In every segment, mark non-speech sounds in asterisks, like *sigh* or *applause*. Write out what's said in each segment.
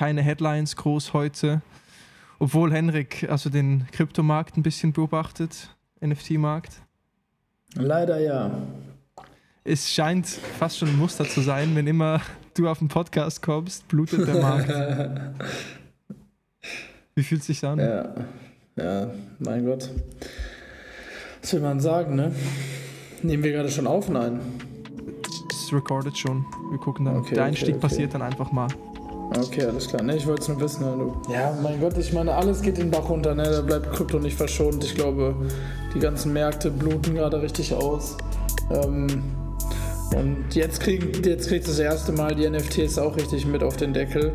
keine Headlines groß heute. Obwohl Henrik also den Kryptomarkt ein bisschen beobachtet, NFT-Markt. Leider ja. Es scheint fast schon ein Muster zu sein, wenn immer du auf den Podcast kommst, blutet der Markt. *laughs* Wie fühlt es sich an? Ja, ja, mein Gott. Was will man sagen, ne? Nehmen wir gerade schon auf? Nein. Es recorded schon. Wir gucken dann. Okay, der Einstieg okay, okay. passiert dann einfach mal. Okay, alles klar. Ne, ich wollte es nur wissen. Also, ja, mein Gott, ich meine, alles geht den Bach runter, ne? Da bleibt Krypto nicht verschont. Ich glaube, die ganzen Märkte bluten gerade richtig aus. Ähm, und jetzt kriegt jetzt kriegt das erste Mal die NFTs auch richtig mit auf den Deckel.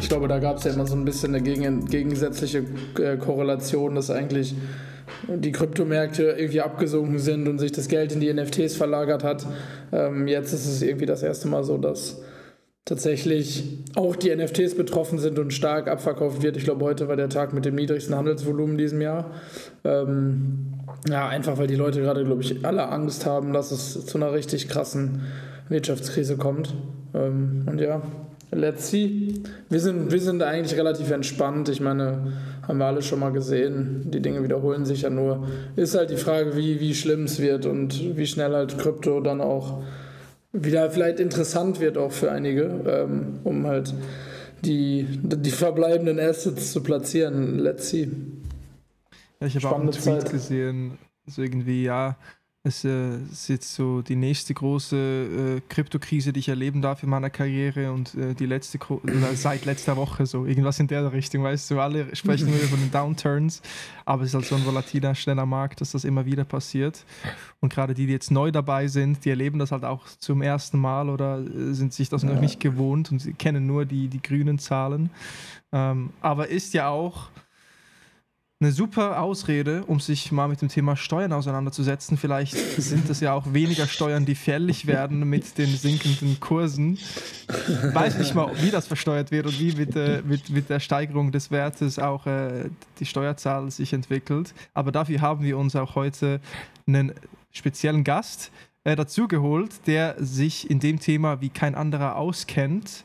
Ich glaube, da gab es ja immer so ein bisschen eine gegensätzliche äh, Korrelation, dass eigentlich die Kryptomärkte irgendwie abgesunken sind und sich das Geld in die NFTs verlagert hat. Ähm, jetzt ist es irgendwie das erste Mal so, dass tatsächlich auch die NFTs betroffen sind und stark abverkauft wird. Ich glaube, heute war der Tag mit dem niedrigsten Handelsvolumen in diesem Jahr. Ähm, ja, einfach weil die Leute gerade, glaube ich, alle Angst haben, dass es zu einer richtig krassen Wirtschaftskrise kommt. Ähm, und ja, let's see. Wir sind, wir sind eigentlich relativ entspannt. Ich meine, haben wir alle schon mal gesehen. Die Dinge wiederholen sich ja nur. Ist halt die Frage, wie, wie schlimm es wird und wie schnell halt Krypto dann auch wieder vielleicht interessant wird auch für einige, ähm, um halt die, die verbleibenden Assets zu platzieren. Let's see. Ja, ich habe auch einen Tweet Zeit. gesehen, so irgendwie, ja, es äh, ist jetzt so die nächste große äh, Kryptokrise, die ich erleben darf in meiner Karriere und äh, die letzte, oder seit letzter Woche so, irgendwas in der Richtung, weißt du, alle sprechen nur über den Downturns, aber es ist halt so ein volatiler, schneller Markt, dass das immer wieder passiert. Und gerade die, die jetzt neu dabei sind, die erleben das halt auch zum ersten Mal oder äh, sind sich das ja. noch nicht gewohnt und sie kennen nur die, die grünen Zahlen, ähm, aber ist ja auch eine super Ausrede, um sich mal mit dem Thema Steuern auseinanderzusetzen. Vielleicht sind es ja auch weniger Steuern, die fällig werden mit den sinkenden Kursen. Ich weiß nicht mal, wie das versteuert wird und wie mit, äh, mit, mit der Steigerung des Wertes auch äh, die Steuerzahl sich entwickelt. Aber dafür haben wir uns auch heute einen speziellen Gast äh, dazugeholt, der sich in dem Thema wie kein anderer auskennt.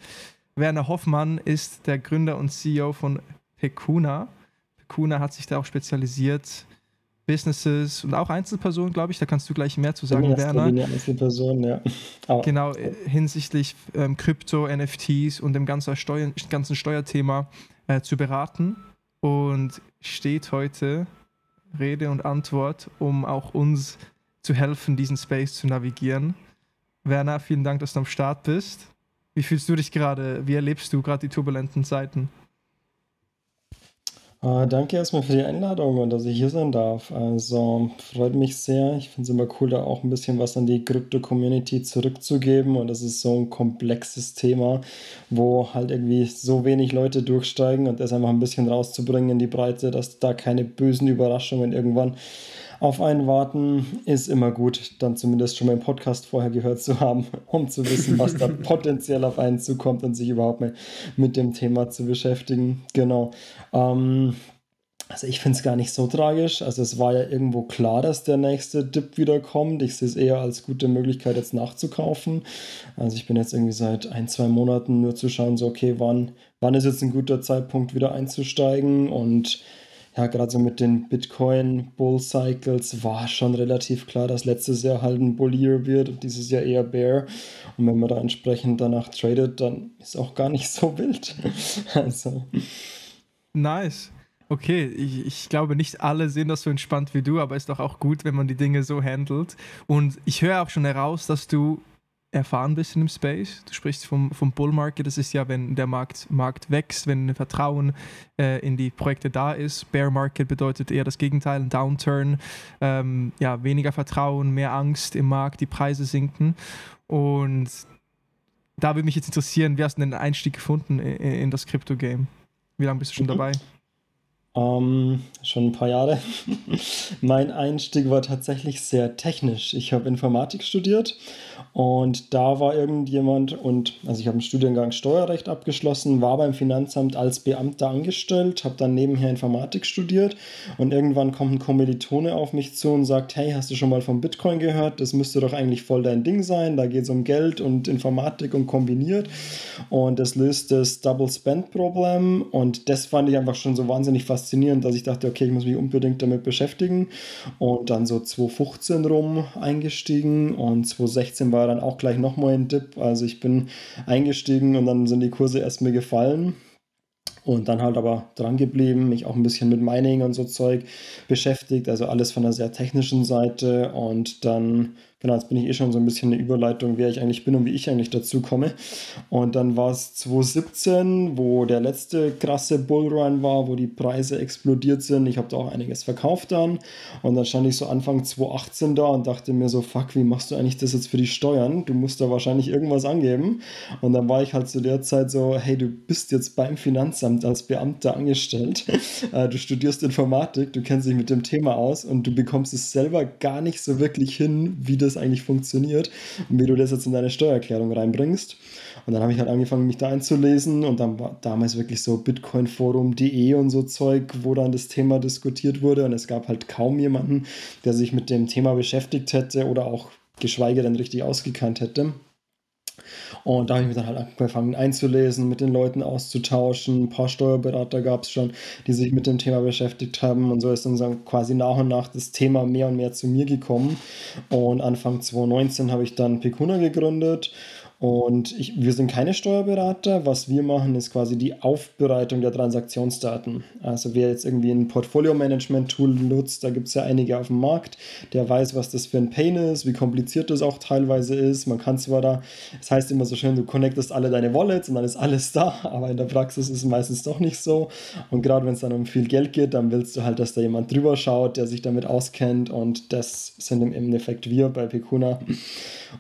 Werner Hoffmann ist der Gründer und CEO von Pecuna. Kuna hat sich da auch spezialisiert. Businesses und auch Einzelpersonen, glaube ich. Da kannst du gleich mehr zu sagen, Werner. Einzelpersonen, ja. Aber genau, äh, hinsichtlich ähm, Krypto, NFTs und dem ganzen, Steuer, ganzen Steuerthema äh, zu beraten. Und steht heute Rede und Antwort, um auch uns zu helfen, diesen Space zu navigieren. Werner, vielen Dank, dass du am Start bist. Wie fühlst du dich gerade? Wie erlebst du gerade die turbulenten Zeiten? Äh, danke erstmal für die Einladung und dass ich hier sein darf. Also freut mich sehr. Ich finde es immer cool, da auch ein bisschen was an die Krypto-Community zurückzugeben. Und das ist so ein komplexes Thema, wo halt irgendwie so wenig Leute durchsteigen und das einfach ein bisschen rauszubringen in die Breite, dass da keine bösen Überraschungen irgendwann auf einen warten ist immer gut, dann zumindest schon mal im Podcast vorher gehört zu haben, um zu wissen, was da *laughs* potenziell auf einen zukommt und sich überhaupt mal mit dem Thema zu beschäftigen. Genau. Ähm, also ich finde es gar nicht so tragisch. Also es war ja irgendwo klar, dass der nächste Dip wieder kommt. Ich sehe es eher als gute Möglichkeit, jetzt nachzukaufen. Also ich bin jetzt irgendwie seit ein, zwei Monaten nur zu schauen, so okay, wann, wann ist jetzt ein guter Zeitpunkt wieder einzusteigen und ja, gerade so mit den Bitcoin Bull Cycles war schon relativ klar, dass letztes Jahr halt ein Bullier wird und dieses Jahr eher Bear. Und wenn man da entsprechend danach tradet, dann ist auch gar nicht *laughs* so wild. also. Nice. Okay, ich, ich, glaube, nicht alle sehen das so entspannt wie du, aber ist doch auch gut, wenn man die Dinge so handelt. Und ich höre auch schon heraus, dass du erfahren bist in dem Space. Du sprichst vom, vom Bull Market, das ist ja, wenn der Markt, Markt wächst, wenn Vertrauen äh, in die Projekte da ist. Bear Market bedeutet eher das Gegenteil, ein Downturn, ähm, ja, weniger Vertrauen, mehr Angst im Markt, die Preise sinken. Und da würde mich jetzt interessieren, wie hast du den Einstieg gefunden in, in das Crypto-Game? Wie lange bist du schon mhm. dabei? Ähm, schon ein paar Jahre. *laughs* mein Einstieg war tatsächlich sehr technisch. Ich habe Informatik studiert und da war irgendjemand und also ich habe einen Studiengang Steuerrecht abgeschlossen, war beim Finanzamt als Beamter angestellt, habe dann nebenher Informatik studiert und irgendwann kommt ein Kommilitone auf mich zu und sagt, hey, hast du schon mal vom Bitcoin gehört? Das müsste doch eigentlich voll dein Ding sein. Da geht es um Geld und Informatik und kombiniert und das löst das Double Spend Problem und das fand ich einfach schon so wahnsinnig faszinierend, dass ich dachte, okay, ich muss mich unbedingt damit beschäftigen und dann so 2015 rum eingestiegen und 2016 war war dann auch gleich nochmal ein Dip. Also ich bin eingestiegen und dann sind die Kurse erst mir gefallen. Und dann halt aber dran geblieben, mich auch ein bisschen mit Mining und so Zeug beschäftigt, also alles von der sehr technischen Seite. Und dann Genau, jetzt bin ich eh schon so ein bisschen eine Überleitung, wer ich eigentlich bin und wie ich eigentlich dazu komme. Und dann war es 2017, wo der letzte krasse Bullrun war, wo die Preise explodiert sind. Ich habe da auch einiges verkauft dann. Und dann stand ich so Anfang 2018 da und dachte mir so, fuck, wie machst du eigentlich das jetzt für die Steuern? Du musst da wahrscheinlich irgendwas angeben. Und dann war ich halt zu der Zeit so, hey, du bist jetzt beim Finanzamt als Beamter angestellt. *laughs* Äh, du studierst Informatik, du kennst dich mit dem Thema aus und du bekommst es selber gar nicht so wirklich hin, wie das das eigentlich funktioniert und wie du das jetzt in deine Steuererklärung reinbringst. Und dann habe ich halt angefangen, mich da einzulesen und dann war damals wirklich so bitcoinforum.de und so Zeug, wo dann das Thema diskutiert wurde und es gab halt kaum jemanden, der sich mit dem Thema beschäftigt hätte oder auch geschweige denn richtig ausgekannt hätte. Und da habe ich mich dann halt angefangen einzulesen, mit den Leuten auszutauschen. Ein paar Steuerberater gab es schon, die sich mit dem Thema beschäftigt haben. Und so ist dann quasi nach und nach das Thema mehr und mehr zu mir gekommen. Und Anfang 2019 habe ich dann Pekuna gegründet und ich, wir sind keine Steuerberater. Was wir machen, ist quasi die Aufbereitung der Transaktionsdaten. Also wer jetzt irgendwie ein Portfolio-Management-Tool nutzt, da gibt es ja einige auf dem Markt, der weiß, was das für ein Pain ist, wie kompliziert das auch teilweise ist. Man kann zwar da, es das heißt immer so schön, du connectest alle deine Wallets und dann ist alles da, *laughs* aber in der Praxis ist es meistens doch nicht so. Und gerade wenn es dann um viel Geld geht, dann willst du halt, dass da jemand drüber schaut, der sich damit auskennt und das sind im Endeffekt wir bei Pecuna.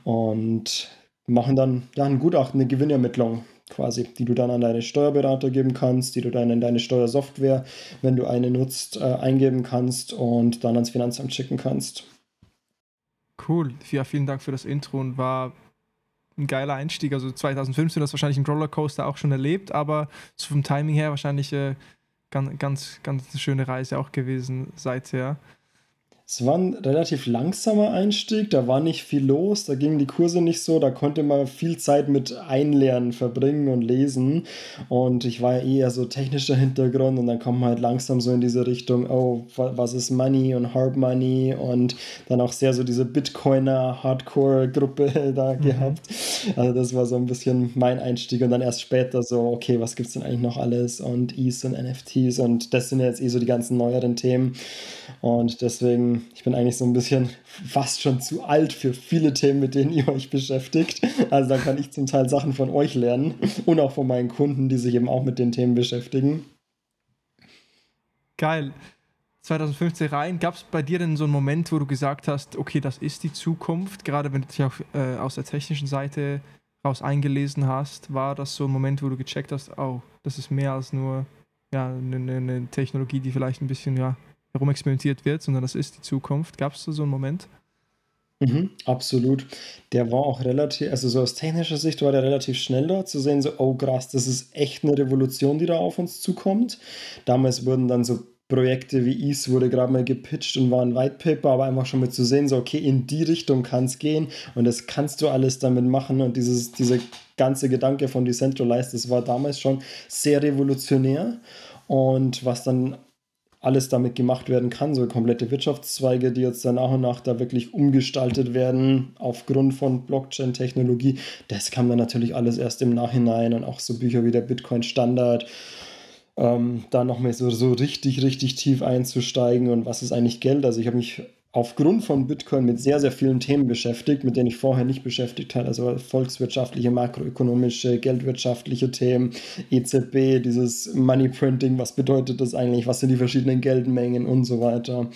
Und machen dann ja, ein Gutachten, eine Gewinnermittlung quasi, die du dann an deine Steuerberater geben kannst, die du dann in deine Steuersoftware, wenn du eine nutzt, äh, eingeben kannst und dann ans Finanzamt schicken kannst. Cool, ja, vielen Dank für das Intro und war ein geiler Einstieg. Also 2015 hast du wahrscheinlich einen Rollercoaster auch schon erlebt, aber so vom Timing her wahrscheinlich äh, ganz, ganz, ganz schöne Reise auch gewesen seither. Es war ein relativ langsamer Einstieg, da war nicht viel los, da gingen die Kurse nicht so, da konnte man viel Zeit mit Einlernen verbringen und lesen. Und ich war ja eher so technischer Hintergrund und dann kommt man halt langsam so in diese Richtung, oh, was ist Money und Hard Money und dann auch sehr so diese Bitcoiner Hardcore-Gruppe *laughs* da mhm. gehabt. Also das war so ein bisschen mein Einstieg und dann erst später so, okay, was gibt es denn eigentlich noch alles und ETH und NFTs und das sind jetzt eh so die ganzen neueren Themen. Und deswegen, ich bin eigentlich so ein bisschen fast schon zu alt für viele Themen, mit denen ihr euch beschäftigt. Also da kann ich zum Teil Sachen von euch lernen und auch von meinen Kunden, die sich eben auch mit den Themen beschäftigen. Geil. 2015 rein, gab es bei dir denn so einen Moment, wo du gesagt hast, okay, das ist die Zukunft, gerade wenn du dich auch äh, aus der technischen Seite raus eingelesen hast, war das so ein Moment, wo du gecheckt hast, oh, das ist mehr als nur ja, eine, eine Technologie, die vielleicht ein bisschen ja, herumexperimentiert wird, sondern das ist die Zukunft. Gab es da so einen Moment? Mhm, absolut. Der war auch relativ, also so aus technischer Sicht war der relativ schnell da zu sehen, so, oh krass, das ist echt eine Revolution, die da auf uns zukommt. Damals wurden dann so Projekte wie ETH wurde gerade mal gepitcht und war ein White Paper, aber einfach schon mal zu sehen, so okay, in die Richtung kann es gehen und das kannst du alles damit machen und dieses, dieser ganze Gedanke von Decentralized, das war damals schon sehr revolutionär und was dann alles damit gemacht werden kann, so komplette Wirtschaftszweige, die jetzt dann nach und nach da wirklich umgestaltet werden aufgrund von Blockchain-Technologie. Das kam dann natürlich alles erst im Nachhinein und auch so Bücher wie der Bitcoin-Standard. Ähm, da nochmal so, so richtig, richtig tief einzusteigen und was ist eigentlich Geld? Also ich habe mich aufgrund von Bitcoin mit sehr, sehr vielen Themen beschäftigt, mit denen ich vorher nicht beschäftigt hatte. Also volkswirtschaftliche, makroökonomische, geldwirtschaftliche Themen, EZB, dieses Money Printing, was bedeutet das eigentlich, was sind die verschiedenen Geldmengen und so weiter.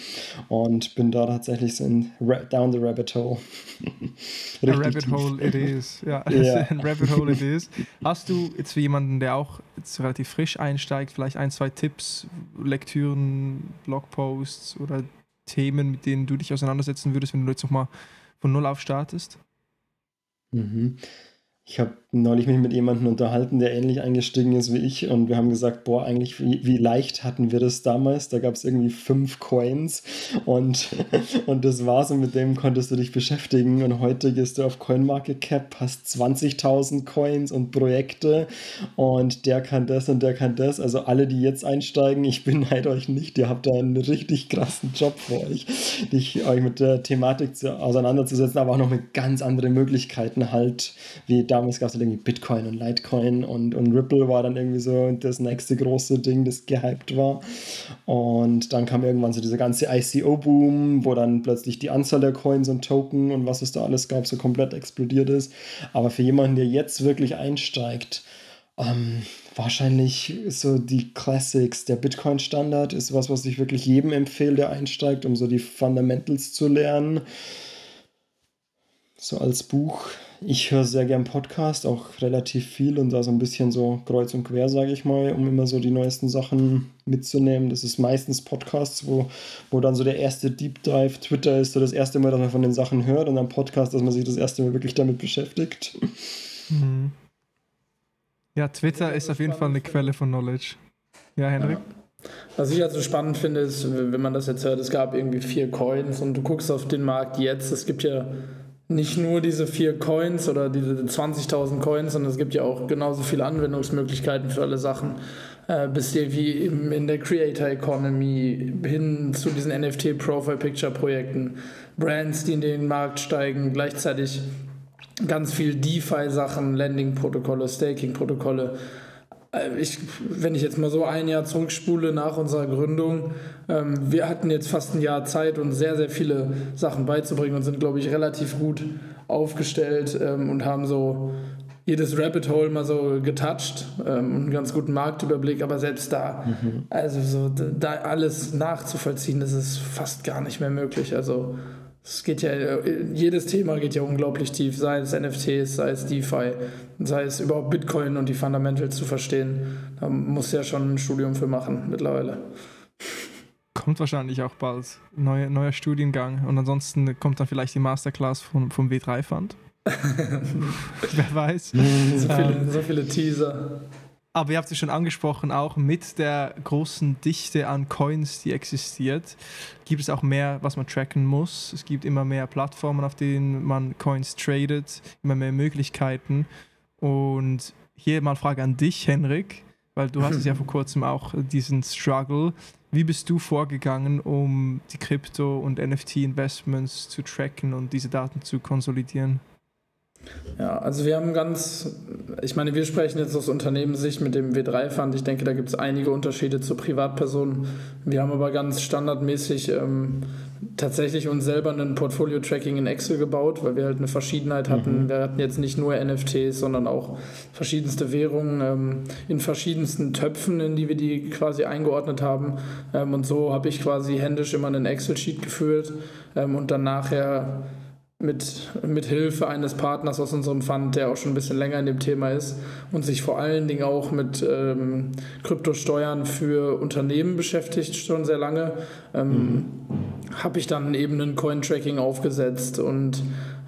Und bin da tatsächlich so in down the rabbit hole. *laughs* A rabbit hole it is. Ja, yeah. *laughs* ein rabbit hole it is. Hast du jetzt für jemanden, der auch jetzt relativ frisch einsteigt, vielleicht ein, zwei Tipps, Lektüren, Blogposts oder Themen, mit denen du dich auseinandersetzen würdest, wenn du jetzt nochmal von Null auf startest? Mhm. Ich habe neulich mich mit jemandem unterhalten, der ähnlich eingestiegen ist wie ich und wir haben gesagt, boah, eigentlich wie, wie leicht hatten wir das damals? Da gab es irgendwie fünf Coins und, *laughs* und das war's und mit dem konntest du dich beschäftigen und heute gehst du auf CoinMarketCap, hast 20.000 Coins und Projekte und der kann das und der kann das. Also alle, die jetzt einsteigen, ich beneide euch nicht, ihr habt da einen richtig krassen Job vor euch, dich euch mit der Thematik zu, auseinanderzusetzen, aber auch noch mit ganz anderen Möglichkeiten halt, wie da damals gab es halt irgendwie Bitcoin und Litecoin und, und Ripple war dann irgendwie so das nächste große Ding, das gehypt war. Und dann kam irgendwann so dieser ganze ICO-Boom, wo dann plötzlich die Anzahl der Coins und Token und was es da alles gab, so komplett explodiert ist. Aber für jemanden, der jetzt wirklich einsteigt, ähm, wahrscheinlich so die Classics. Der Bitcoin-Standard ist was, was ich wirklich jedem empfehle, der einsteigt, um so die Fundamentals zu lernen. So als Buch ich höre sehr gern Podcast, auch relativ viel und da so ein bisschen so kreuz und quer, sage ich mal, um immer so die neuesten Sachen mitzunehmen. Das ist meistens Podcasts, wo, wo dann so der erste Deep Dive, Twitter ist so das erste Mal, dass man von den Sachen hört und dann Podcast, dass man sich das erste Mal wirklich damit beschäftigt. Mhm. Ja, Twitter ist auf jeden Fall eine Quelle von Knowledge. Ja, Henrik? Ja. Was ich also spannend finde, ist, wenn man das jetzt hört, es gab irgendwie vier Coins und du guckst auf den Markt jetzt, es gibt ja nicht nur diese vier Coins oder diese 20.000 Coins, sondern es gibt ja auch genauso viele Anwendungsmöglichkeiten für alle Sachen. Äh, bis wie in der Creator Economy hin zu diesen NFT Profile Picture Projekten, Brands, die in den Markt steigen, gleichzeitig ganz viel DeFi-Sachen, Lending-Protokolle, Staking-Protokolle. Äh, ich, wenn ich jetzt mal so ein Jahr zurückspule nach unserer Gründung, ähm, wir hatten jetzt fast ein Jahr Zeit, uns sehr, sehr viele Sachen beizubringen und sind, glaube ich, relativ gut aufgestellt ähm, und haben so jedes Rabbit Hole mal so getoucht ähm, und einen ganz guten Marktüberblick, aber selbst da, mhm. also so da alles nachzuvollziehen, das ist fast gar nicht mehr möglich. Also es geht ja, jedes Thema geht ja unglaublich tief, sei es NFTs, sei es DeFi, sei es überhaupt Bitcoin und die Fundamentals zu verstehen. Da muss ja schon ein Studium für machen mittlerweile. Kommt wahrscheinlich auch bald. Neue, neuer Studiengang. Und ansonsten kommt dann vielleicht die Masterclass vom, vom W3-Fund. *laughs* Wer weiß. so, viele, so viele Teaser. Aber ihr habt es schon angesprochen, auch mit der großen Dichte an Coins, die existiert, gibt es auch mehr, was man tracken muss. Es gibt immer mehr Plattformen, auf denen man Coins tradet, immer mehr Möglichkeiten. Und hier mal Frage an dich, Henrik, weil du hast ja *laughs* vor kurzem auch diesen Struggle. Wie bist du vorgegangen, um die Krypto- und NFT-Investments zu tracken und diese Daten zu konsolidieren? Ja, also wir haben ganz, ich meine, wir sprechen jetzt aus Unternehmenssicht mit dem W3-Fund. Ich denke, da gibt es einige Unterschiede zu Privatpersonen. Wir haben aber ganz standardmäßig ähm, tatsächlich uns selber ein Portfolio-Tracking in Excel gebaut, weil wir halt eine Verschiedenheit hatten. Mhm. Wir hatten jetzt nicht nur NFTs, sondern auch verschiedenste Währungen ähm, in verschiedensten Töpfen, in die wir die quasi eingeordnet haben. Ähm, und so habe ich quasi händisch immer einen Excel-Sheet geführt ähm, und dann nachher mit, mit Hilfe eines Partners aus unserem Fund, der auch schon ein bisschen länger in dem Thema ist und sich vor allen Dingen auch mit ähm, Kryptosteuern für Unternehmen beschäftigt, schon sehr lange, ähm, mhm. habe ich dann eben ein Coin-Tracking aufgesetzt und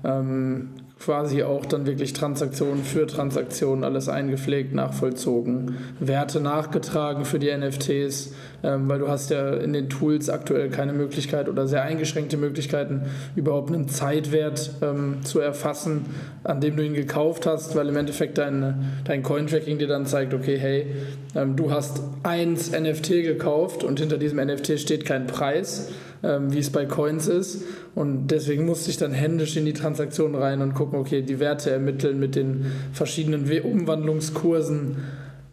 ähm, quasi auch dann wirklich Transaktionen für Transaktionen alles eingepflegt, nachvollzogen, Werte nachgetragen für die NFTs, ähm, weil du hast ja in den Tools aktuell keine Möglichkeit oder sehr eingeschränkte Möglichkeiten, überhaupt einen Zeitwert ähm, zu erfassen, an dem du ihn gekauft hast, weil im Endeffekt dein, dein Coin-Tracking dir dann zeigt, okay, hey, ähm, du hast eins NFT gekauft und hinter diesem NFT steht kein Preis, ähm, wie es bei Coins ist. Und deswegen musste ich dann händisch in die Transaktion rein und gucken, okay, die Werte ermitteln mit den verschiedenen Umwandlungskursen.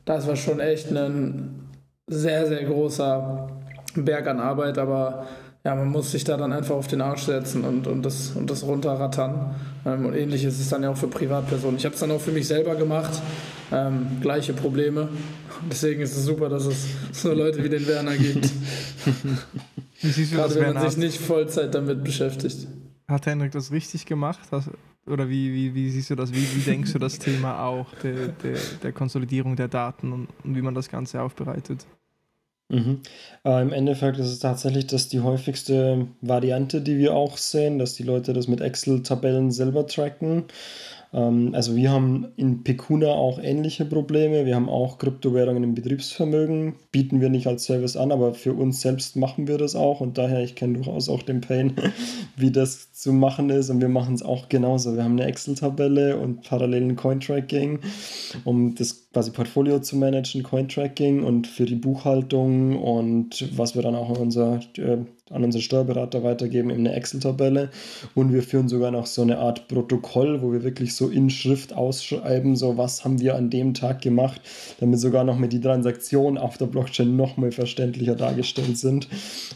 Das war schon echt ein sehr, sehr großer Berg an Arbeit, aber ja, man muss sich da dann einfach auf den Arsch setzen und, und, das, und das runterrattern. Ähm, und ähnlich ist es dann ja auch für Privatpersonen. Ich habe es dann auch für mich selber gemacht. Ähm, gleiche Probleme. Deswegen ist es super, dass es so Leute wie den Werner gibt. *laughs* wie siehst du Gerade das, wenn man Werner sich nicht Vollzeit damit beschäftigt. Hat Henrik das richtig gemacht? Oder wie, wie, wie siehst du das? Wie, wie denkst du das Thema auch der, der, der Konsolidierung der Daten und, und wie man das Ganze aufbereitet? Mhm. Äh, Im Endeffekt ist es tatsächlich das die häufigste Variante, die wir auch sehen, dass die Leute das mit Excel-Tabellen selber tracken. Ähm, also wir haben in Pecuna auch ähnliche Probleme. Wir haben auch Kryptowährungen im Betriebsvermögen, bieten wir nicht als Service an, aber für uns selbst machen wir das auch und daher, ich kenne durchaus auch den Pain, *laughs* wie das zu machen ist und wir machen es auch genauso. Wir haben eine Excel-Tabelle und parallelen Cointracking, um das quasi Portfolio zu managen, Cointracking und für die Buchhaltung und was wir dann auch an unser äh, an unseren Steuerberater weitergeben in eine Excel-Tabelle. Und wir führen sogar noch so eine Art Protokoll, wo wir wirklich so in Schrift ausschreiben, so was haben wir an dem Tag gemacht, damit sogar noch mit die Transaktionen auf der Blockchain noch mal verständlicher dargestellt sind.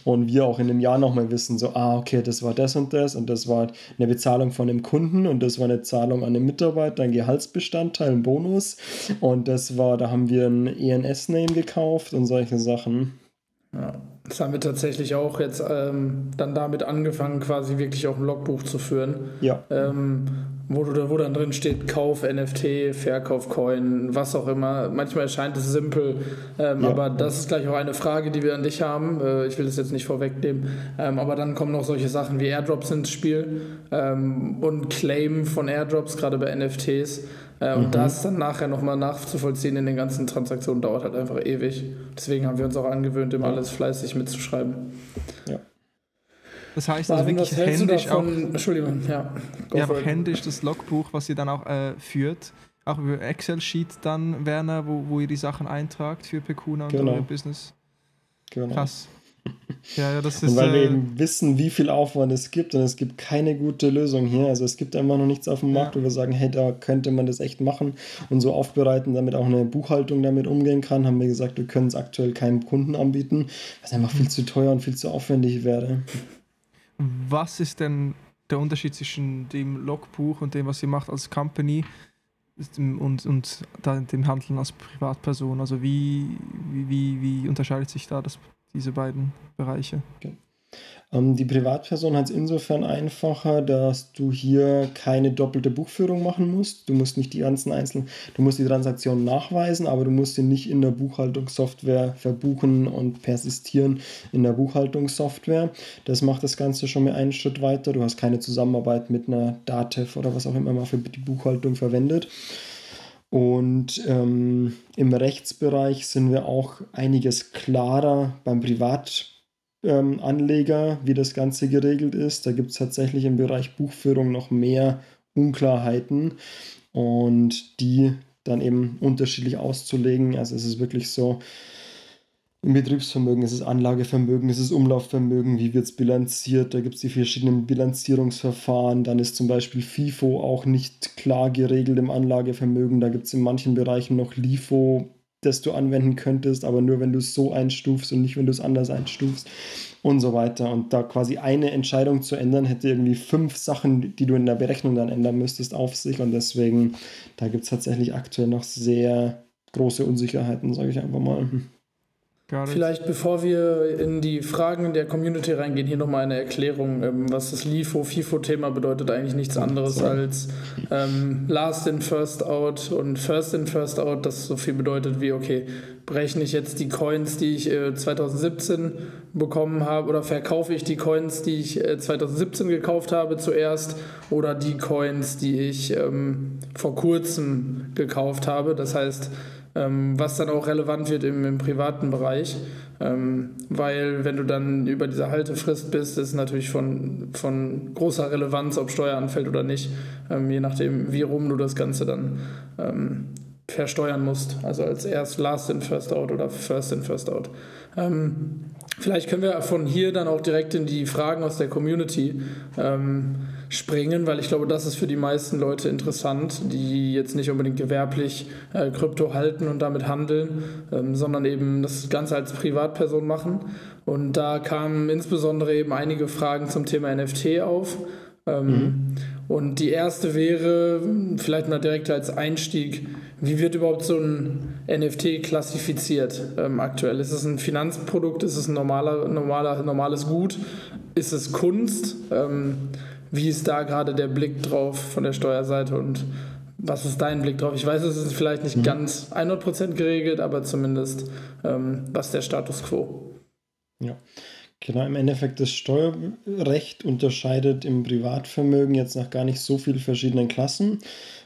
Und wir auch in einem Jahr noch mal wissen, so, ah, okay, das war das und das und das war eine Bezahlung von einem Kunden und das war eine Zahlung an einen Mitarbeiter, ein Gehaltsbestandteil, ein Bonus. Und das war, da haben wir ein ENS-Name gekauft und solche Sachen. Ja. Das haben wir tatsächlich auch jetzt ähm, dann damit angefangen, quasi wirklich auch ein Logbuch zu führen. Ja. Ähm, wo, du, wo dann drin steht, Kauf NFT, Verkauf Coin, was auch immer. Manchmal erscheint es simpel, ähm, ja. aber das ist gleich auch eine Frage, die wir an dich haben. Äh, ich will das jetzt nicht vorwegnehmen, ähm, aber dann kommen noch solche Sachen wie Airdrops ins Spiel ähm, und Claim von Airdrops, gerade bei NFTs. Äh, und mhm. das dann nachher nochmal nachzuvollziehen in den ganzen Transaktionen dauert halt einfach ewig. Deswegen haben wir uns auch angewöhnt, immer alles fleißig mitzuschreiben. Ja. Das heißt also wirklich händisch auch, Entschuldigung, ja. Ja, händisch das Logbuch, was ihr dann auch äh, führt, auch über Excel-Sheet dann, Werner, wo, wo ihr die Sachen eintragt für Pekuna und genau. euer Business. Genau. Krass. Ja, ja, das ist, und weil wir äh, eben wissen, wie viel Aufwand es gibt und es gibt keine gute Lösung hier. Also es gibt immer noch nichts auf dem Markt, ja. wo wir sagen, hey, da könnte man das echt machen und so aufbereiten, damit auch eine Buchhaltung damit umgehen kann. Haben wir gesagt, wir können es aktuell keinem Kunden anbieten, was einfach viel zu teuer und viel zu aufwendig wäre. Was ist denn der Unterschied zwischen dem Logbuch und dem, was ihr macht als Company und, und dem Handeln als Privatperson? Also wie, wie, wie unterscheidet sich da das diese beiden Bereiche. Okay. Ähm, die Privatperson hat es insofern einfacher, dass du hier keine doppelte Buchführung machen musst. Du musst nicht die ganzen einzelnen, du musst die Transaktionen nachweisen, aber du musst sie nicht in der Buchhaltungssoftware verbuchen und persistieren in der Buchhaltungssoftware. Das macht das Ganze schon mal einen Schritt weiter. Du hast keine Zusammenarbeit mit einer Datev oder was auch immer man für die Buchhaltung verwendet. Und ähm, im Rechtsbereich sind wir auch einiges klarer beim Privatanleger, ähm, wie das Ganze geregelt ist. Da gibt es tatsächlich im Bereich Buchführung noch mehr Unklarheiten und die dann eben unterschiedlich auszulegen. Also es ist wirklich so, im Betriebsvermögen ist es Anlagevermögen, ist es Umlaufvermögen, wie wird es bilanziert, da gibt es die verschiedenen Bilanzierungsverfahren, dann ist zum Beispiel FIFO auch nicht klar geregelt im Anlagevermögen, da gibt es in manchen Bereichen noch LIFO, das du anwenden könntest, aber nur wenn du es so einstufst und nicht, wenn du es anders einstufst und so weiter. Und da quasi eine Entscheidung zu ändern, hätte irgendwie fünf Sachen, die du in der Berechnung dann ändern müsstest, auf sich. Und deswegen, da gibt es tatsächlich aktuell noch sehr große Unsicherheiten, sage ich einfach mal. Vielleicht bevor wir in die Fragen der Community reingehen, hier nochmal eine Erklärung, ähm, was das LIFO-FIFO-Thema bedeutet. Eigentlich nichts anderes als ähm, Last in, First out und First in, First out, das so viel bedeutet wie, okay, berechne ich jetzt die Coins, die ich äh, 2017 bekommen habe, oder verkaufe ich die Coins, die ich äh, 2017 gekauft habe zuerst, oder die Coins, die ich ähm, vor kurzem gekauft habe. Das heißt, was dann auch relevant wird im, im privaten Bereich. Ähm, weil wenn du dann über diese Haltefrist bist, ist natürlich von, von großer Relevanz, ob Steuer anfällt oder nicht, ähm, je nachdem, wie rum du das Ganze dann ähm, versteuern musst. Also als erst Last in First Out oder First in First Out. Ähm, vielleicht können wir von hier dann auch direkt in die Fragen aus der Community ähm, springen, weil ich glaube, das ist für die meisten Leute interessant, die jetzt nicht unbedingt gewerblich äh, Krypto halten und damit handeln, ähm, sondern eben das Ganze als Privatperson machen. Und da kamen insbesondere eben einige Fragen zum Thema NFT auf. Ähm, mhm. Und die erste wäre, vielleicht mal direkt als Einstieg, wie wird überhaupt so ein NFT klassifiziert ähm, aktuell? Ist es ein Finanzprodukt? Ist es ein normaler, normaler, normales Gut? Ist es Kunst? Ähm, wie ist da gerade der Blick drauf von der Steuerseite und was ist dein Blick drauf? Ich weiß, es ist vielleicht nicht mhm. ganz 100% geregelt, aber zumindest ähm, was der Status quo. Ja, Genau, im Endeffekt das Steuerrecht unterscheidet im Privatvermögen jetzt nach gar nicht so vielen verschiedenen Klassen.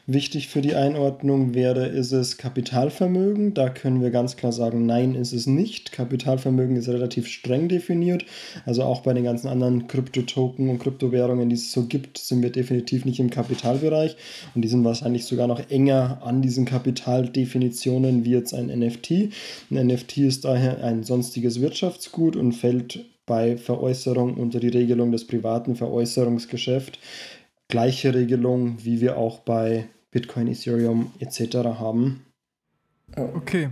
Wichtig für die Einordnung wäre, ist es Kapitalvermögen? Da können wir ganz klar sagen, nein, ist es nicht. Kapitalvermögen ist relativ streng definiert. Also auch bei den ganzen anderen Kryptotoken und Kryptowährungen, die es so gibt, sind wir definitiv nicht im Kapitalbereich. Und die sind wahrscheinlich sogar noch enger an diesen Kapitaldefinitionen wie jetzt ein NFT. Ein NFT ist daher ein sonstiges Wirtschaftsgut und fällt bei Veräußerung unter die Regelung des privaten Veräußerungsgeschäfts. Gleiche Regelung, wie wir auch bei Bitcoin, Ethereum etc. haben. Okay,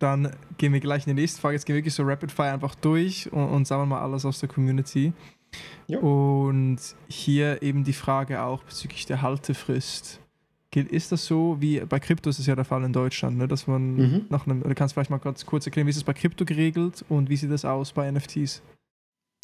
dann gehen wir gleich in die nächste Frage. Jetzt gehen wir wirklich so Rapid Fire einfach durch und, und sammeln mal alles aus der Community. Jo. Und hier eben die Frage auch bezüglich der Haltefrist. Ist das so, wie bei Krypto ist es ja der Fall in Deutschland, ne, dass man mhm. nach einem, oder kannst du vielleicht mal ganz kurz erklären, wie ist es bei Krypto geregelt und wie sieht das aus bei NFTs?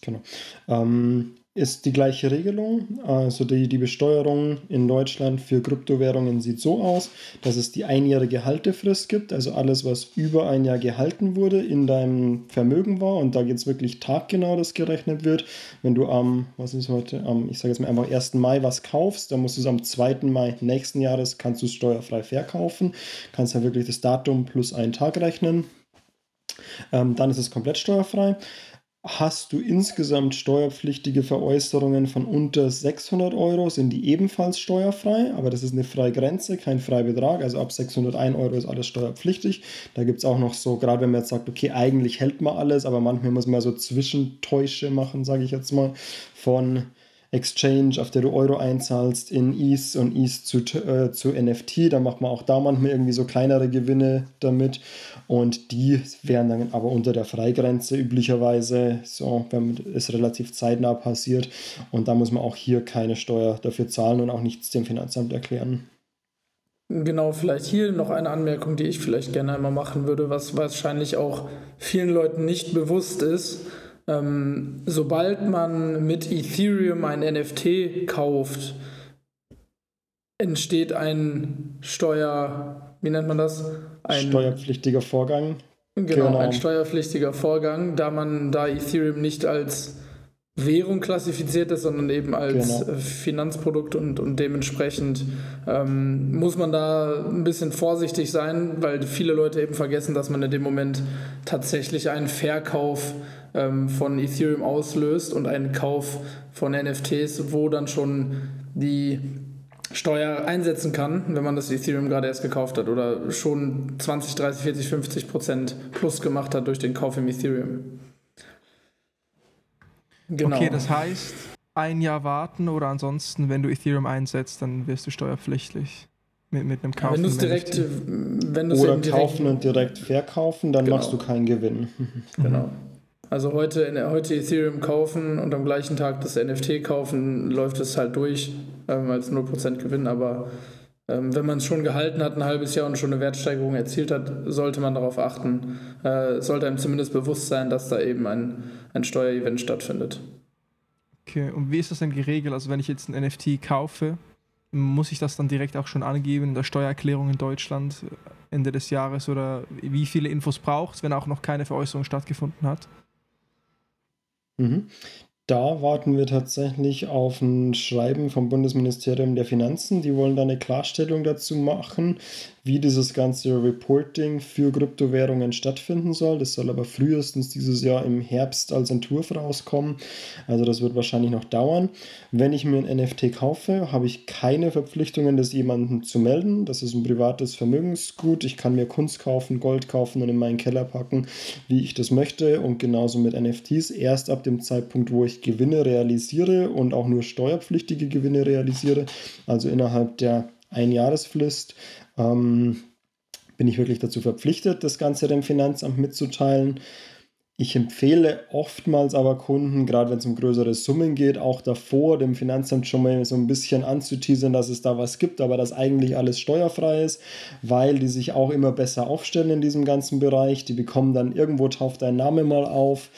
Genau. Ähm, ist die gleiche Regelung. Also die, die Besteuerung in Deutschland für Kryptowährungen sieht so aus, dass es die einjährige Haltefrist gibt. Also alles, was über ein Jahr gehalten wurde, in deinem Vermögen war. Und da es wirklich taggenau, das gerechnet wird. Wenn du am, was ist heute, am, ich sage jetzt mal einfach 1. Mai was kaufst, dann musst du es am 2. Mai nächsten Jahres, kannst du es steuerfrei verkaufen. Kannst ja wirklich das Datum plus einen Tag rechnen. Ähm, dann ist es komplett steuerfrei hast du insgesamt steuerpflichtige Veräußerungen von unter 600 Euro, sind die ebenfalls steuerfrei, aber das ist eine Freigrenze, kein Freibetrag, also ab 601 Euro ist alles steuerpflichtig. Da gibt es auch noch so, gerade wenn man jetzt sagt, okay, eigentlich hält man alles, aber manchmal muss man so Zwischentäusche machen, sage ich jetzt mal, von Exchange, auf der du Euro einzahlst, in ETH und ETH zu, äh, zu NFT. Da macht man auch da manchmal irgendwie so kleinere Gewinne damit. Und die wären dann aber unter der Freigrenze üblicherweise, so, wenn es relativ zeitnah passiert. Und da muss man auch hier keine Steuer dafür zahlen und auch nichts dem Finanzamt erklären. Genau, vielleicht hier noch eine Anmerkung, die ich vielleicht gerne einmal machen würde, was wahrscheinlich auch vielen Leuten nicht bewusst ist. Ähm, sobald man mit Ethereum ein NFT kauft, entsteht ein Steuer, wie nennt man das? Ein steuerpflichtiger Vorgang. Genau, genau, ein steuerpflichtiger Vorgang, da man da Ethereum nicht als Währung klassifiziert ist, sondern eben als genau. Finanzprodukt und, und dementsprechend ähm, muss man da ein bisschen vorsichtig sein, weil viele Leute eben vergessen, dass man in dem Moment tatsächlich einen Verkauf ähm, von Ethereum auslöst und einen Kauf von NFTs, wo dann schon die Steuer einsetzen kann, wenn man das Ethereum gerade erst gekauft hat oder schon 20, 30, 40, 50 Prozent plus gemacht hat durch den Kauf im Ethereum. Genau. Okay, das heißt, ein Jahr warten oder ansonsten, wenn du Ethereum einsetzt, dann wirst du steuerpflichtig mit, mit einem Kauf. Wenn du es direkt, wenn oder direkt, kaufen und direkt verkaufen, dann genau. machst du keinen Gewinn. Genau. Also heute, heute Ethereum kaufen und am gleichen Tag das NFT kaufen, läuft es halt durch ähm, als 0% Gewinn. Aber ähm, wenn man es schon gehalten hat, ein halbes Jahr und schon eine Wertsteigerung erzielt hat, sollte man darauf achten, äh, sollte einem zumindest bewusst sein, dass da eben ein, ein Steuerevent stattfindet. Okay, und wie ist das denn geregelt? Also wenn ich jetzt ein NFT kaufe, muss ich das dann direkt auch schon angeben in der Steuererklärung in Deutschland Ende des Jahres oder wie viele Infos braucht es, wenn auch noch keine Veräußerung stattgefunden hat? Mhm. Da warten wir tatsächlich auf ein Schreiben vom Bundesministerium der Finanzen. Die wollen da eine Klarstellung dazu machen, wie dieses ganze Reporting für Kryptowährungen stattfinden soll. Das soll aber frühestens dieses Jahr im Herbst als Entwurf rauskommen. Also das wird wahrscheinlich noch dauern. Wenn ich mir ein NFT kaufe, habe ich keine Verpflichtungen, das jemandem zu melden. Das ist ein privates Vermögensgut. Ich kann mir Kunst kaufen, Gold kaufen und in meinen Keller packen, wie ich das möchte. Und genauso mit NFTs. Erst ab dem Zeitpunkt, wo ich Gewinne realisiere und auch nur steuerpflichtige Gewinne realisiere, also innerhalb der Einjahresfrist, ähm, bin ich wirklich dazu verpflichtet, das Ganze dem Finanzamt mitzuteilen. Ich empfehle oftmals aber Kunden, gerade wenn es um größere Summen geht, auch davor dem Finanzamt schon mal so ein bisschen anzuteasern, dass es da was gibt, aber dass eigentlich alles steuerfrei ist, weil die sich auch immer besser aufstellen in diesem ganzen Bereich. Die bekommen dann irgendwo tauft dein Name mal auf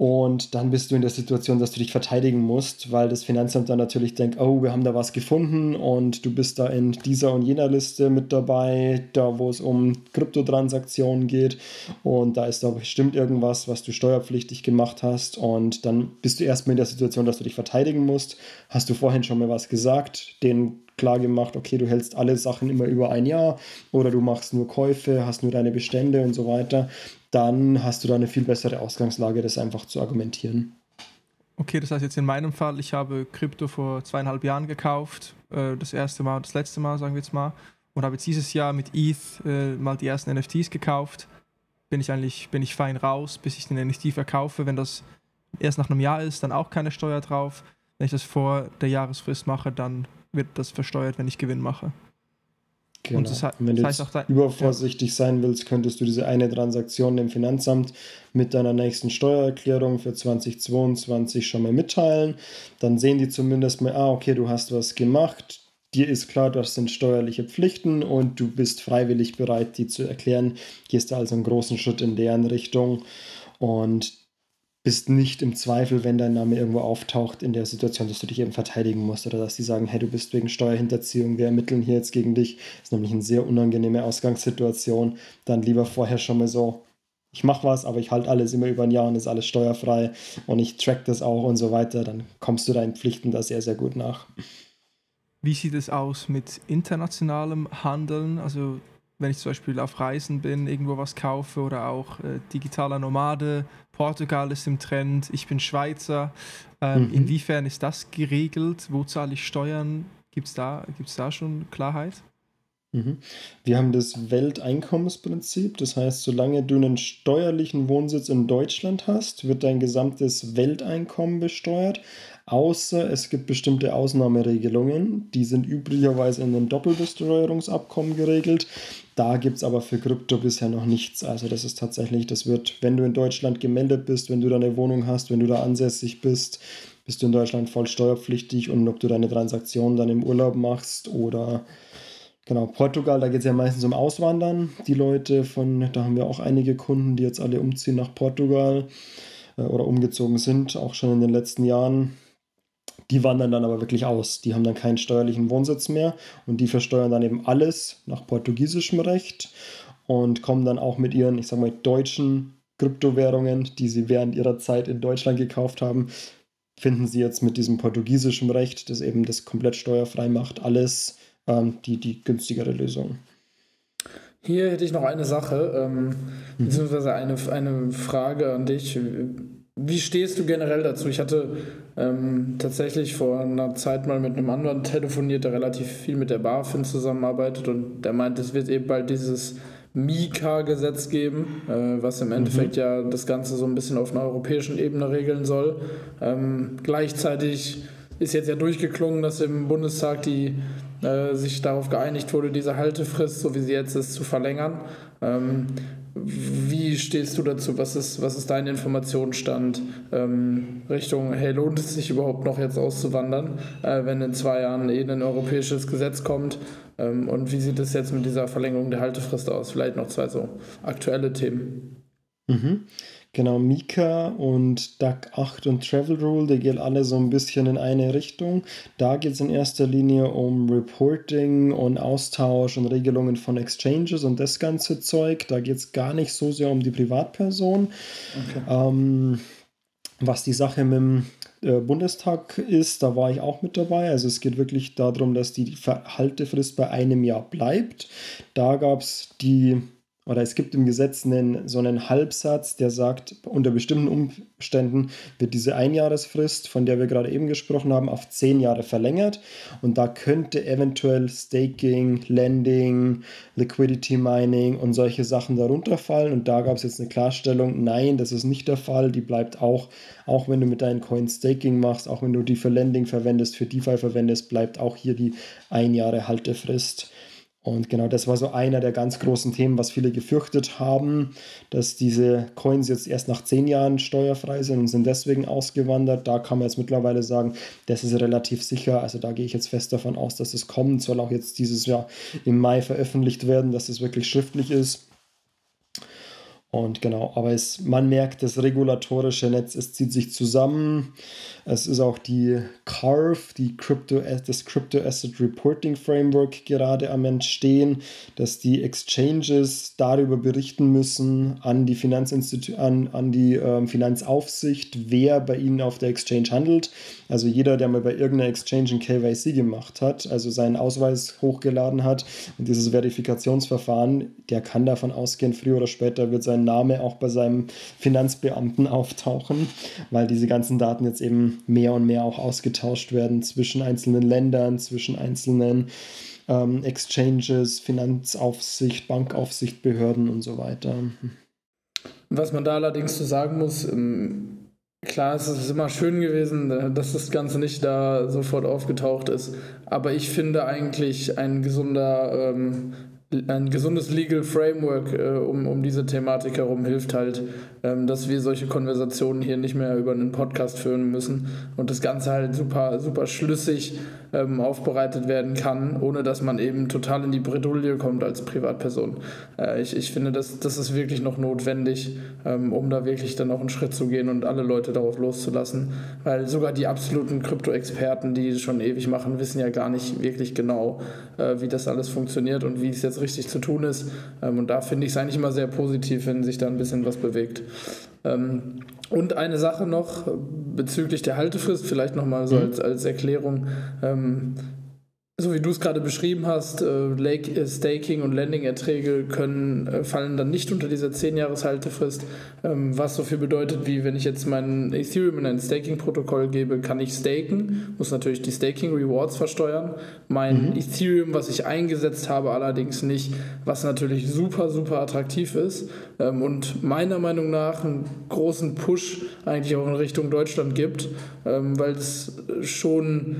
und dann bist du in der Situation, dass du dich verteidigen musst, weil das Finanzamt dann natürlich denkt, oh, wir haben da was gefunden und du bist da in dieser und jener Liste mit dabei, da wo es um Kryptotransaktionen geht. Und da ist da bestimmt irgendwas, was du steuerpflichtig gemacht hast. Und dann bist du erstmal in der Situation, dass du dich verteidigen musst. Hast du vorhin schon mal was gesagt, den klar gemacht, okay, du hältst alle Sachen immer über ein Jahr oder du machst nur Käufe, hast nur deine Bestände und so weiter, dann hast du da eine viel bessere Ausgangslage, das einfach zu argumentieren. Okay, das heißt jetzt in meinem Fall, ich habe Krypto vor zweieinhalb Jahren gekauft, äh, das erste Mal, das letzte Mal, sagen wir jetzt mal, und habe jetzt dieses Jahr mit ETH äh, mal die ersten NFTs gekauft. Bin ich eigentlich, bin ich fein raus, bis ich den NFT verkaufe. Wenn das erst nach einem Jahr ist, dann auch keine Steuer drauf. Wenn ich das vor der Jahresfrist mache, dann wird das versteuert, wenn ich Gewinn mache. Genau. Und das, wenn du da, übervorsichtig ja. sein willst, könntest du diese eine Transaktion dem Finanzamt mit deiner nächsten Steuererklärung für 2022 schon mal mitteilen. Dann sehen die zumindest mal, ah, okay, du hast was gemacht. Dir ist klar, das sind steuerliche Pflichten und du bist freiwillig bereit, die zu erklären. Gehst du also einen großen Schritt in deren Richtung. Und bist nicht im Zweifel, wenn dein Name irgendwo auftaucht, in der Situation, dass du dich eben verteidigen musst oder dass die sagen, hey, du bist wegen Steuerhinterziehung, wir ermitteln hier jetzt gegen dich. Das ist nämlich eine sehr unangenehme Ausgangssituation. Dann lieber vorher schon mal so, ich mache was, aber ich halte alles immer über ein Jahr und ist alles steuerfrei und ich track das auch und so weiter. Dann kommst du deinen Pflichten da sehr, sehr gut nach. Wie sieht es aus mit internationalem Handeln? Also wenn ich zum Beispiel auf Reisen bin, irgendwo was kaufe oder auch äh, digitaler Nomade, Portugal ist im Trend, ich bin Schweizer. Ähm, mhm. Inwiefern ist das geregelt? Wo zahle ich Steuern? Gibt es da, gibt's da schon Klarheit? Mhm. Wir haben das Welteinkommensprinzip. Das heißt, solange du einen steuerlichen Wohnsitz in Deutschland hast, wird dein gesamtes Welteinkommen besteuert. Außer es gibt bestimmte Ausnahmeregelungen. Die sind üblicherweise in einem Doppelbesteuerungsabkommen geregelt. Da gibt es aber für Krypto bisher noch nichts. Also das ist tatsächlich, das wird, wenn du in Deutschland gemeldet bist, wenn du da eine Wohnung hast, wenn du da ansässig bist, bist du in Deutschland voll steuerpflichtig und ob du deine Transaktion dann im Urlaub machst oder genau, Portugal, da geht es ja meistens um Auswandern. Die Leute von, da haben wir auch einige Kunden, die jetzt alle umziehen nach Portugal äh, oder umgezogen sind, auch schon in den letzten Jahren die wandern dann aber wirklich aus. Die haben dann keinen steuerlichen Wohnsitz mehr und die versteuern dann eben alles nach portugiesischem Recht und kommen dann auch mit ihren, ich sag mal, deutschen Kryptowährungen, die sie während ihrer Zeit in Deutschland gekauft haben, finden sie jetzt mit diesem portugiesischen Recht, das eben das komplett steuerfrei macht, alles ähm, die, die günstigere Lösung. Hier hätte ich noch eine Sache, ähm, mhm. beziehungsweise eine, eine Frage an dich. Wie stehst du generell dazu? Ich hatte ähm, tatsächlich vor einer Zeit mal mit einem anderen telefoniert, der relativ viel mit der BaFin zusammenarbeitet und der meint, es wird eben bald dieses Mika-Gesetz geben, äh, was im mhm. Endeffekt mhm. ja das Ganze so ein bisschen auf einer europäischen Ebene regeln soll. Ähm, gleichzeitig ist jetzt ja durchgeklungen, dass im Bundestag die äh, sich darauf geeinigt wurde, diese Haltefrist, so wie sie jetzt ist, zu verlängern. Ähm, wie stehst du dazu? Was ist, was ist dein Informationsstand ähm, Richtung, hey, lohnt es sich überhaupt noch jetzt auszuwandern, äh, wenn in zwei Jahren eh ein europäisches Gesetz kommt? Ähm, und wie sieht es jetzt mit dieser Verlängerung der Haltefrist aus? Vielleicht noch zwei so aktuelle Themen. Mhm. Genau, Mika und Duck 8 und Travel Rule, die gehen alle so ein bisschen in eine Richtung. Da geht es in erster Linie um Reporting und Austausch und Regelungen von Exchanges und das ganze Zeug. Da geht es gar nicht so sehr um die Privatperson. Okay. Ähm, was die Sache mit dem äh, Bundestag ist, da war ich auch mit dabei. Also es geht wirklich darum, dass die Haltefrist bei einem Jahr bleibt. Da gab es die oder es gibt im Gesetz einen, so einen Halbsatz, der sagt, unter bestimmten Umständen wird diese Einjahresfrist, von der wir gerade eben gesprochen haben, auf zehn Jahre verlängert. Und da könnte eventuell Staking, Lending, Liquidity Mining und solche Sachen darunter fallen. Und da gab es jetzt eine Klarstellung, nein, das ist nicht der Fall. Die bleibt auch, auch wenn du mit deinen Coins Staking machst, auch wenn du die für Lending verwendest, für DeFi verwendest, bleibt auch hier die ein Jahre Haltefrist. Und genau das war so einer der ganz großen Themen, was viele gefürchtet haben, dass diese Coins jetzt erst nach zehn Jahren steuerfrei sind und sind deswegen ausgewandert. Da kann man jetzt mittlerweile sagen, das ist relativ sicher. Also da gehe ich jetzt fest davon aus, dass es kommt. Soll auch jetzt dieses Jahr im Mai veröffentlicht werden, dass es wirklich schriftlich ist. Und genau, aber es, man merkt, das regulatorische Netz, es zieht sich zusammen. Es ist auch die CARF, die Crypto, das Crypto Asset Reporting Framework gerade am Entstehen, dass die Exchanges darüber berichten müssen an die Finanzinstitu an, an die ähm, Finanzaufsicht, wer bei ihnen auf der Exchange handelt. Also jeder, der mal bei irgendeiner Exchange ein KYC gemacht hat, also seinen Ausweis hochgeladen hat und dieses Verifikationsverfahren, der kann davon ausgehen, früher oder später wird sein Name auch bei seinem Finanzbeamten auftauchen, weil diese ganzen Daten jetzt eben mehr und mehr auch ausgetauscht werden zwischen einzelnen Ländern, zwischen einzelnen ähm, Exchanges, Finanzaufsicht, Bankaufsicht, Behörden und so weiter. Was man da allerdings zu sagen muss, ähm, klar, es ist immer schön gewesen, äh, dass das Ganze nicht da sofort aufgetaucht ist, aber ich finde eigentlich ein gesunder ähm, ein gesundes Legal Framework äh, um, um diese Thematik herum hilft halt, dass wir solche Konversationen hier nicht mehr über einen Podcast führen müssen und das Ganze halt super, super schlüssig ähm, aufbereitet werden kann, ohne dass man eben total in die Bredouille kommt als Privatperson. Äh, ich, ich finde, das, das ist wirklich noch notwendig, ähm, um da wirklich dann auch einen Schritt zu gehen und alle Leute darauf loszulassen, weil sogar die absoluten Krypto-Experten, die es schon ewig machen, wissen ja gar nicht wirklich genau, äh, wie das alles funktioniert und wie es jetzt richtig zu tun ist. Ähm, und da finde ich es eigentlich immer sehr positiv, wenn sich da ein bisschen was bewegt. Ähm, und eine Sache noch bezüglich der Haltefrist, vielleicht nochmal so mhm. als, als Erklärung. Ähm, so wie du es gerade beschrieben hast, äh, Lake, äh, Staking und Landing-Erträge können, äh, fallen dann nicht unter dieser 10-Jahres-Haltefrist, ähm, was so viel bedeutet, wie wenn ich jetzt mein Ethereum in ein Staking-Protokoll gebe, kann ich staken, muss natürlich die Staking-Rewards versteuern. Mein mhm. Ethereum, was ich eingesetzt habe, allerdings nicht, was natürlich super, super attraktiv ist ähm, und meiner Meinung nach einen großen Push eigentlich auch in Richtung Deutschland gibt, ähm, weil es schon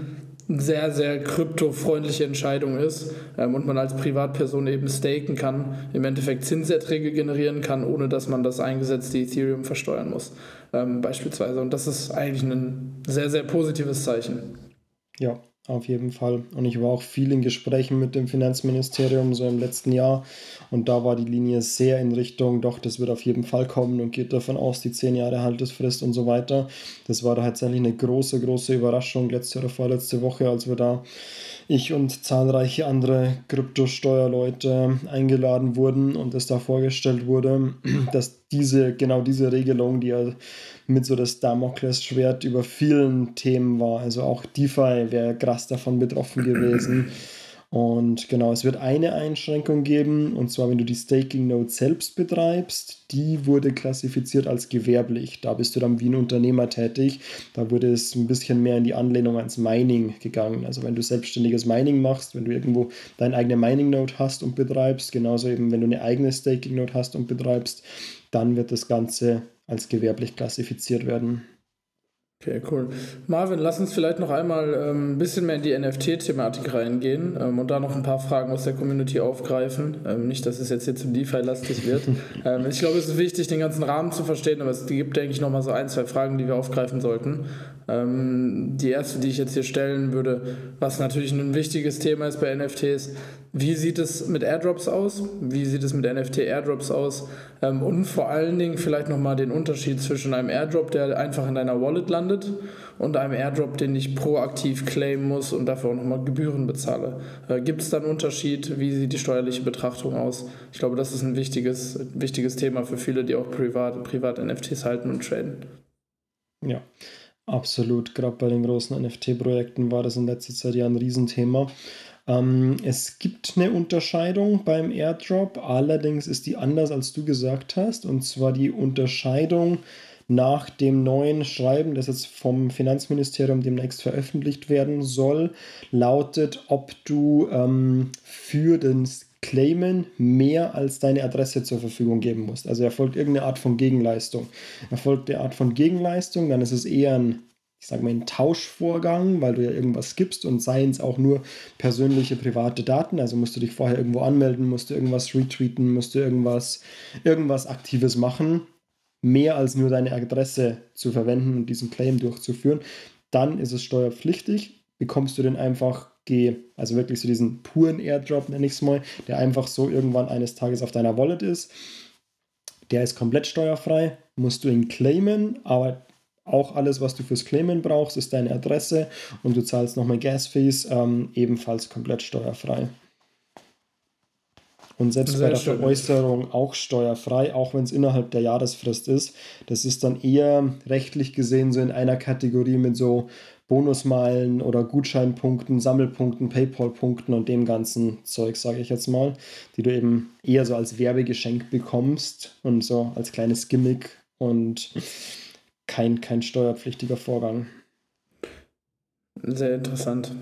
sehr, sehr kryptofreundliche Entscheidung ist ähm, und man als Privatperson eben staken kann, im Endeffekt Zinserträge generieren kann, ohne dass man das eingesetzte Ethereum versteuern muss, ähm, beispielsweise. Und das ist eigentlich ein sehr, sehr positives Zeichen. Ja, auf jeden Fall. Und ich war auch viel in Gesprächen mit dem Finanzministerium so im letzten Jahr. Und da war die Linie sehr in Richtung, doch, das wird auf jeden Fall kommen und geht davon aus, die zehn Jahre Haltesfrist und so weiter. Das war da tatsächlich eine große, große Überraschung letzte oder vorletzte Woche, als wir da, ich und zahlreiche andere Kryptosteuerleute eingeladen wurden und es da vorgestellt wurde, *clears throat* dass diese, genau diese Regelung, die ja mit so das Damoklesschwert über vielen Themen war. Also auch DeFi wäre krass davon betroffen gewesen. Und genau, es wird eine Einschränkung geben, und zwar wenn du die Staking Node selbst betreibst, die wurde klassifiziert als gewerblich. Da bist du dann wie ein Unternehmer tätig. Da wurde es ein bisschen mehr in die Anlehnung ans Mining gegangen. Also wenn du selbstständiges Mining machst, wenn du irgendwo deine eigene Mining Node hast und betreibst, genauso eben wenn du eine eigene Staking Node hast und betreibst, dann wird das Ganze als gewerblich klassifiziert werden. Okay, cool. Marvin, lass uns vielleicht noch einmal ähm, ein bisschen mehr in die NFT-Thematik reingehen ähm, und da noch ein paar Fragen aus der Community aufgreifen. Ähm, nicht, dass es jetzt hier zu DeFi-lastig wird. *laughs* Ähm, ich glaube, es ist wichtig, den ganzen Rahmen zu verstehen, aber es gibt, denke ich, noch mal so ein, zwei Fragen, die wir aufgreifen sollten. Ähm, die erste, die ich jetzt hier stellen würde, was natürlich ein wichtiges Thema ist bei NFTs, wie sieht es mit Airdrops aus? Wie sieht es mit NFT-Airdrops aus? Ähm, und vor allen Dingen vielleicht nochmal den Unterschied zwischen einem Airdrop, der einfach in deiner Wallet landet, und einem Airdrop, den ich proaktiv claimen muss und dafür auch nochmal Gebühren bezahle. Äh, Gibt es da einen Unterschied? Wie sieht die steuerliche Betrachtung aus? Ich glaube, das ist ein wichtiges, wichtiges Thema für viele, die auch privat, privat NFTs halten und traden. Ja, absolut. Gerade bei den großen NFT-Projekten war das in letzter Zeit ja ein Riesenthema. Ähm, es gibt eine Unterscheidung beim Airdrop, allerdings ist die anders, als du gesagt hast, und zwar die Unterscheidung nach dem neuen Schreiben, das jetzt vom Finanzministerium demnächst veröffentlicht werden soll, lautet, ob du ähm, für den Claimen mehr als deine Adresse zur Verfügung geben musst. Also erfolgt irgendeine Art von Gegenleistung. Erfolgt eine Art von Gegenleistung, dann ist es eher ein ich sage mal, ein Tauschvorgang, weil du ja irgendwas gibst und seien es auch nur persönliche private Daten. Also musst du dich vorher irgendwo anmelden, musst du irgendwas retweeten, musst du irgendwas, irgendwas Aktives machen mehr als nur deine Adresse zu verwenden und diesen Claim durchzuführen, dann ist es steuerpflichtig. Bekommst du den einfach, also wirklich so diesen puren Airdrop, nenne ich es mal, der einfach so irgendwann eines Tages auf deiner Wallet ist. Der ist komplett steuerfrei, musst du ihn claimen, aber auch alles, was du fürs Claimen brauchst, ist deine Adresse und du zahlst nochmal Gas-Fees, ähm, ebenfalls komplett steuerfrei. Und selbst Sehr bei der schön. Veräußerung auch steuerfrei, auch wenn es innerhalb der Jahresfrist ist. Das ist dann eher rechtlich gesehen so in einer Kategorie mit so Bonusmeilen oder Gutscheinpunkten, Sammelpunkten, Paypal-Punkten und dem ganzen Zeug, sage ich jetzt mal, die du eben eher so als Werbegeschenk bekommst und so als kleines Gimmick und kein, kein steuerpflichtiger Vorgang. Sehr interessant.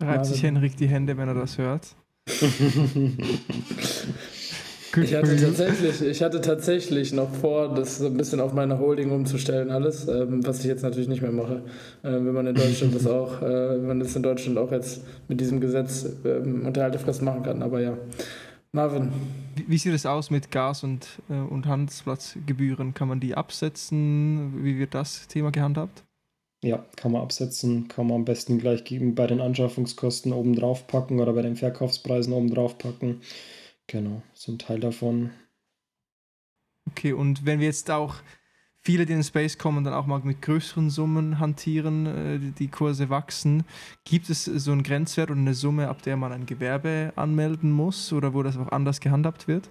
Reibt sich Henrik die Hände, wenn er das hört *laughs* ich, hatte tatsächlich, ich hatte tatsächlich noch vor, das so ein bisschen auf meine Holding umzustellen, alles, ähm, was ich jetzt natürlich nicht mehr mache. Äh, wenn man in Deutschland das auch, äh, wenn man das in Deutschland auch jetzt mit diesem Gesetz ähm, unter Haltefrist machen kann. Aber ja. Marvin. Wie, wie sieht es aus mit Gas- und, äh, und Handelsplatzgebühren? Kann man die absetzen? Wie wird das Thema gehandhabt? Ja, kann man absetzen, kann man am besten gleich bei den Anschaffungskosten oben drauf packen oder bei den Verkaufspreisen oben drauf packen. Genau, so ein Teil davon. Okay, und wenn wir jetzt auch viele, die in den Space kommen, dann auch mal mit größeren Summen hantieren, äh, die Kurse wachsen, gibt es so einen Grenzwert oder eine Summe, ab der man ein Gewerbe anmelden muss oder wo das auch anders gehandhabt wird?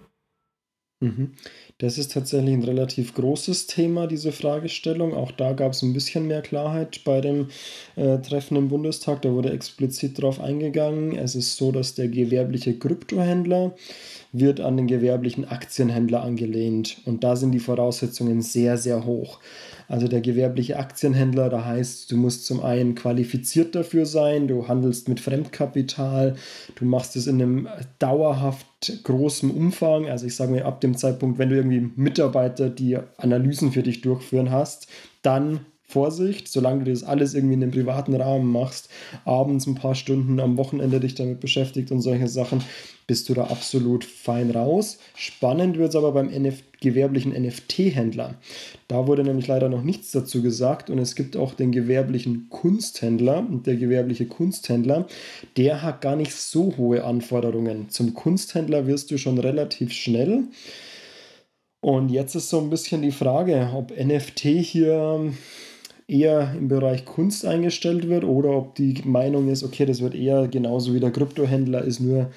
Mhm. Das ist tatsächlich ein relativ großes Thema, diese Fragestellung. Auch da gab es ein bisschen mehr Klarheit bei dem äh, Treffen im Bundestag. Da wurde explizit darauf eingegangen. Es ist so, dass der gewerbliche Kryptohändler wird an den gewerblichen Aktienhändler angelehnt. Und da sind die Voraussetzungen sehr, sehr hoch. Also der gewerbliche Aktienhändler, da heißt, du musst zum einen qualifiziert dafür sein, du handelst mit Fremdkapital, du machst es in einem dauerhaft großen Umfang. Also ich sage mir, ab dem Zeitpunkt, wenn du irgendwie Mitarbeiter, die Analysen für dich durchführen hast, dann Vorsicht, solange du das alles irgendwie in einem privaten Rahmen machst, abends ein paar Stunden am Wochenende dich damit beschäftigt und solche Sachen, bist du da absolut fein raus. Spannend wird es aber beim NF gewerblichen NFT-Händler. Da wurde nämlich leider noch nichts dazu gesagt und es gibt auch den gewerblichen Kunsthändler und der gewerbliche Kunsthändler, der hat gar nicht so hohe Anforderungen. Zum Kunsthändler wirst du schon relativ schnell. Und jetzt ist so ein bisschen die Frage, ob NFT hier eher im Bereich Kunst eingestellt wird oder ob die Meinung ist, okay, das wird eher genauso wie der Kryptohändler ist, nur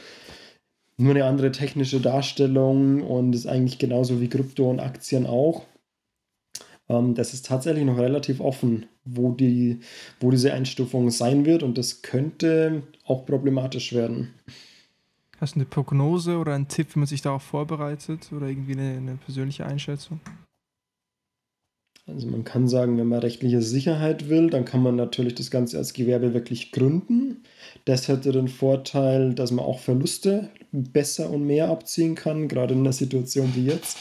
nur eine andere technische Darstellung und ist eigentlich genauso wie Krypto und Aktien auch. Ähm, das ist tatsächlich noch relativ offen, wo, die, wo diese Einstufung sein wird und das könnte auch problematisch werden. Hast du eine Prognose oder einen Tipp, wie man sich darauf vorbereitet oder irgendwie eine, eine persönliche Einschätzung? Also man kann sagen, wenn man rechtliche Sicherheit will, dann kann man natürlich das Ganze als Gewerbe wirklich gründen. Das hätte den Vorteil, dass man auch Verluste besser und mehr abziehen kann, gerade in einer Situation wie jetzt.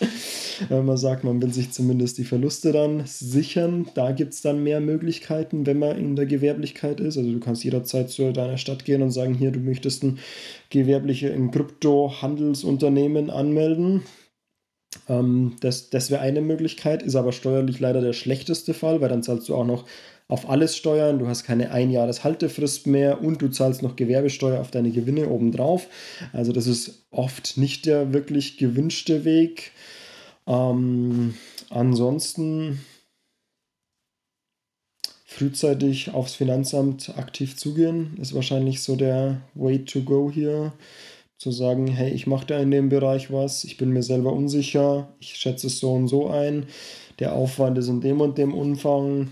Wenn man sagt, man will sich zumindest die Verluste dann sichern, da gibt es dann mehr Möglichkeiten, wenn man in der Gewerblichkeit ist. Also du kannst jederzeit zu deiner Stadt gehen und sagen, hier, du möchtest ein gewerbliche, ein Krypto-Handelsunternehmen anmelden ähm, das das wäre eine Möglichkeit, ist aber steuerlich leider der schlechteste Fall, weil dann zahlst du auch noch auf alles Steuern, du hast keine Einjahreshaltefrist mehr und du zahlst noch Gewerbesteuer auf deine Gewinne obendrauf. Also das ist oft nicht der wirklich gewünschte Weg. Ähm, ansonsten frühzeitig aufs Finanzamt aktiv zugehen, ist wahrscheinlich so der Way to go hier zu sagen, hey, ich mache da in dem Bereich was, ich bin mir selber unsicher, ich schätze es so und so ein, der Aufwand ist in dem und dem Umfang.